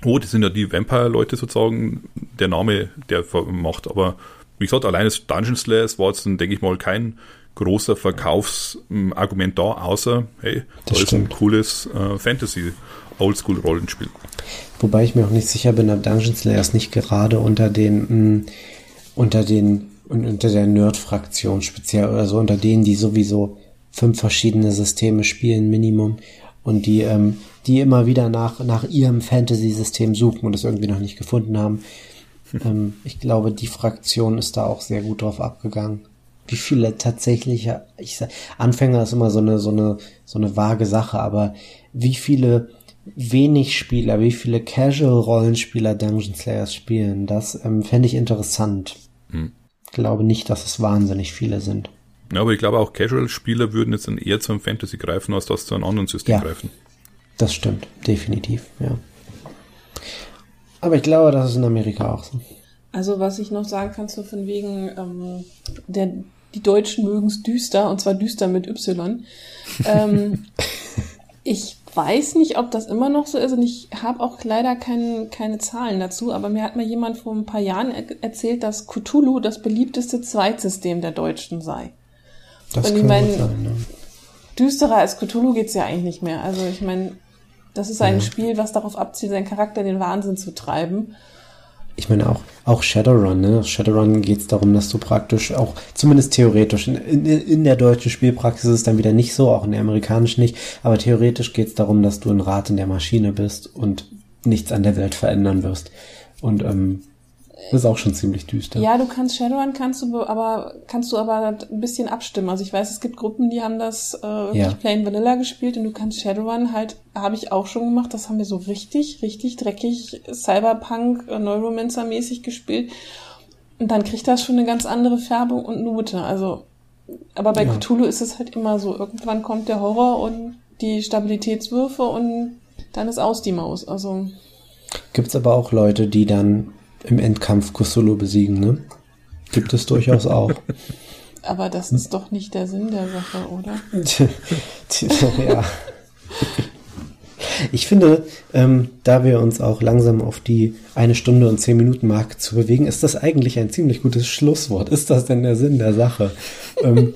Oh, das sind ja die Vampire-Leute sozusagen, der Name, der macht. Aber wie gesagt, allein das Dungeon Slayer war jetzt, dann denke ich mal, kein großer Verkaufsargument da, außer, hey, da ist ein cooles äh, Fantasy Oldschool-Rollenspiel. Wobei ich mir auch nicht sicher bin, ob Dungeon Slayer ist nicht gerade unter den, mh, mm, unter den, unter der Nerd-Fraktion speziell oder so, unter denen, die sowieso fünf verschiedene Systeme spielen, Minimum, und die, ähm, die immer wieder nach, nach ihrem Fantasy-System suchen und es irgendwie noch nicht gefunden haben. [LAUGHS] ähm, ich glaube, die Fraktion ist da auch sehr gut drauf abgegangen wie viele tatsächliche, ich sag, Anfänger ist immer so eine, so eine, so eine vage Sache, aber wie viele wenig Spieler, wie viele Casual-Rollenspieler Dungeon Slayers spielen, das ähm, fände ich interessant. Hm. Ich glaube nicht, dass es wahnsinnig viele sind. Ja, aber ich glaube auch Casual-Spieler würden jetzt dann eher zum Fantasy greifen, als dass zu einem anderen System ja, greifen. Das stimmt, definitiv, ja. Aber ich glaube, das ist in Amerika auch so. Also was ich noch sagen kann, so von wegen ähm, der die Deutschen mögen es düster, und zwar düster mit Y. Ähm, [LAUGHS] ich weiß nicht, ob das immer noch so ist und ich habe auch leider kein, keine Zahlen dazu, aber mir hat mal jemand vor ein paar Jahren er erzählt, dass Cthulhu das beliebteste Zweitsystem der Deutschen sei. Das und ich meine, ne? düsterer als Cthulhu geht's ja eigentlich nicht mehr. Also ich meine, das ist ein ja. Spiel, was darauf abzielt, seinen Charakter in den Wahnsinn zu treiben ich meine auch, auch Shadowrun, ne? Shadowrun geht es darum, dass du praktisch auch, zumindest theoretisch, in, in, in, der deutschen Spielpraxis ist es dann wieder nicht so, auch in der amerikanischen nicht, aber theoretisch geht es darum, dass du ein Rad in der Maschine bist und nichts an der Welt verändern wirst. Und ähm, das ist auch schon ziemlich düster. Ja, du kannst Shadowrun kannst du aber kannst du aber ein bisschen abstimmen. Also ich weiß, es gibt Gruppen, die haben das äh, wirklich ja. plain vanilla gespielt und du kannst Shadowrun halt habe ich auch schon gemacht. Das haben wir so richtig richtig dreckig Cyberpunk äh, Neuromancer mäßig gespielt. Und dann kriegt das schon eine ganz andere Färbung und Note. Also aber bei ja. Cthulhu ist es halt immer so, irgendwann kommt der Horror und die Stabilitätswürfe und dann ist aus die Maus. Also Gibt's aber auch Leute, die dann im Endkampf Cthulhu besiegen, ne? Gibt es durchaus auch. [LAUGHS] Aber das ist doch nicht der Sinn der Sache, oder? [LAUGHS] ja. Ich finde, ähm, da wir uns auch langsam auf die eine Stunde und zehn Minuten Marke zu bewegen, ist das eigentlich ein ziemlich gutes Schlusswort. Ist das denn der Sinn der Sache? ähm,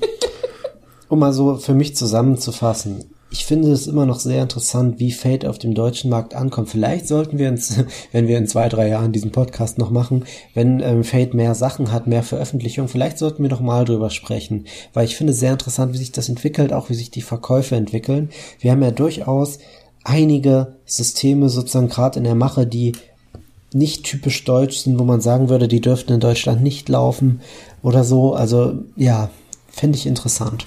[LAUGHS] um mal so für mich zusammenzufassen ich finde es immer noch sehr interessant, wie Fate auf dem deutschen Markt ankommt. Vielleicht sollten wir uns, [LAUGHS] wenn wir in zwei, drei Jahren diesen Podcast noch machen, wenn ähm, Fate mehr Sachen hat, mehr Veröffentlichungen, vielleicht sollten wir noch mal drüber sprechen, weil ich finde es sehr interessant, wie sich das entwickelt, auch wie sich die Verkäufe entwickeln. Wir haben ja durchaus einige Systeme sozusagen gerade in der Mache, die nicht typisch deutsch sind, wo man sagen würde, die dürften in Deutschland nicht laufen oder so. Also ja, fände ich interessant.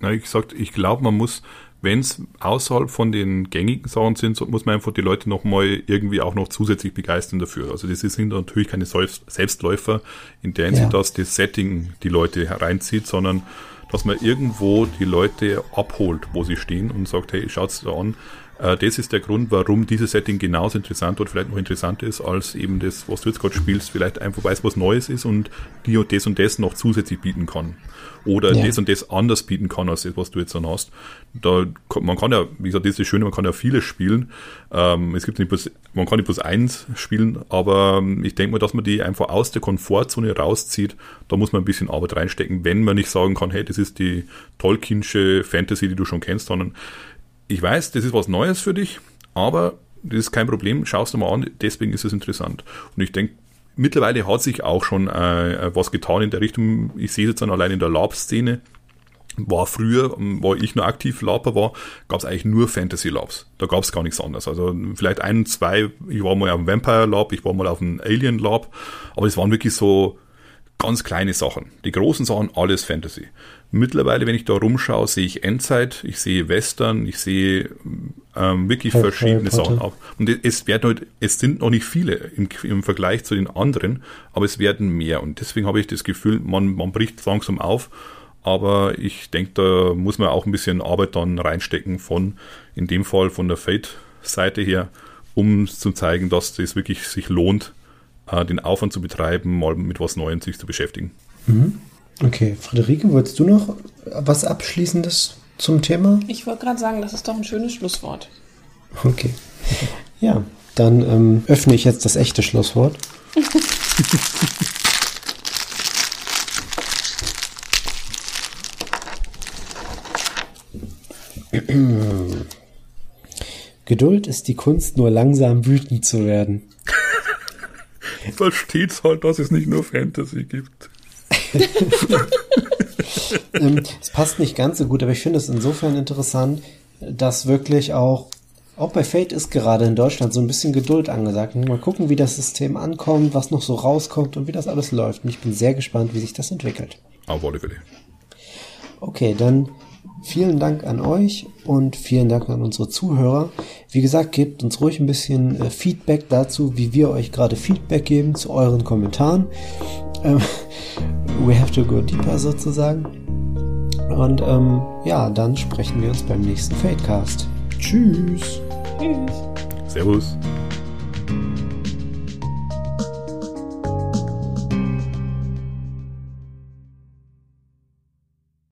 Na, ich gesagt, ich glaube, man muss wenn es außerhalb von den gängigen Sachen sind, so muss man einfach die Leute nochmal irgendwie auch noch zusätzlich begeistern dafür. Also das sind natürlich keine Selbstläufer in der Hinsicht, ja. dass das Setting die Leute hereinzieht, sondern dass man irgendwo die Leute abholt, wo sie stehen und sagt, hey, schaut's da an, Äh, das ist der Grund, warum dieses Setting genauso interessant oder vielleicht noch interessanter ist, als eben das, was du jetzt gerade spielst, vielleicht einfach weiß, was Neues ist und die und das und das noch zusätzlich bieten kann. Oder ja. das und das anders bieten kann, als das, was du jetzt dann hast. Da, man kann ja, wie gesagt, das ist das Schöne, man kann ja vieles spielen. Ähm, es gibt nicht bloß, man kann nicht bloß eins spielen, aber ähm, ich denke mal, dass man die einfach aus der Komfortzone rauszieht. Da muss man ein bisschen Arbeit reinstecken, wenn man nicht sagen kann, hey, das ist die Tolkiensche Fantasy, die du schon kennst, sondern ich weiß, das ist was Neues für dich, aber das ist kein Problem, schaust du mal an, deswegen ist es interessant. Und ich denke, mittlerweile hat sich auch schon äh, was getan in der Richtung. Ich sehe es jetzt dann allein in der Lab-Szene. War früher, wo ich nur aktiv Laber war, gab es eigentlich nur Fantasy Labs. Da gab es gar nichts anderes. Also vielleicht ein, zwei, ich war mal auf dem Vampire Lab, ich war mal auf dem Alien Lab, aber es waren wirklich so ganz kleine Sachen. Die großen Sachen, alles Fantasy. Mittlerweile, wenn ich da rumschaue, sehe ich Endzeit, ich sehe Western, ich sehe ähm, wirklich Harry verschiedene Harry Sachen. Und es werden halt, es sind noch nicht viele im, im, Vergleich zu den anderen, aber es werden mehr. Und deswegen habe ich das Gefühl, man, man bricht langsam auf. Aber ich denke, da muss man auch ein bisschen Arbeit dann reinstecken von, in dem Fall von der Fate-Seite her, um zu zeigen, dass das wirklich sich lohnt, äh, den Aufwand zu betreiben, mal mit was Neuem sich zu beschäftigen. Mhm. Okay, Friederike, wolltest du noch was Abschließendes zum Thema? Ich wollte gerade sagen, das ist doch ein schönes Schlusswort. Okay. [LAUGHS] Ja, dann ähm, öffne ich jetzt das echte Schlusswort. [LAUGHS] Geduld ist die Kunst, nur langsam wütend zu werden. [LAUGHS] Versteht's halt, dass es nicht nur Fantasy gibt. [LAUGHS] ähm, es passt nicht ganz so gut, aber ich finde es insofern interessant, dass wirklich auch, auch bei Fate ist gerade in Deutschland so ein bisschen Geduld angesagt. Mal gucken, wie das System ankommt, was noch so rauskommt und wie das alles läuft. Und ich bin sehr gespannt, wie sich das entwickelt. Auf alle Fälle. Okay, dann Vielen Dank an euch und vielen Dank an unsere Zuhörer. Wie gesagt, gebt uns ruhig ein bisschen äh, Feedback dazu, wie wir euch gerade Feedback geben zu euren Kommentaren. Ähm, [LAUGHS] we have to go deeper sozusagen. Und ähm, ja, dann sprechen wir uns beim nächsten Fadecast. Tschüss. Tschüss. Servus.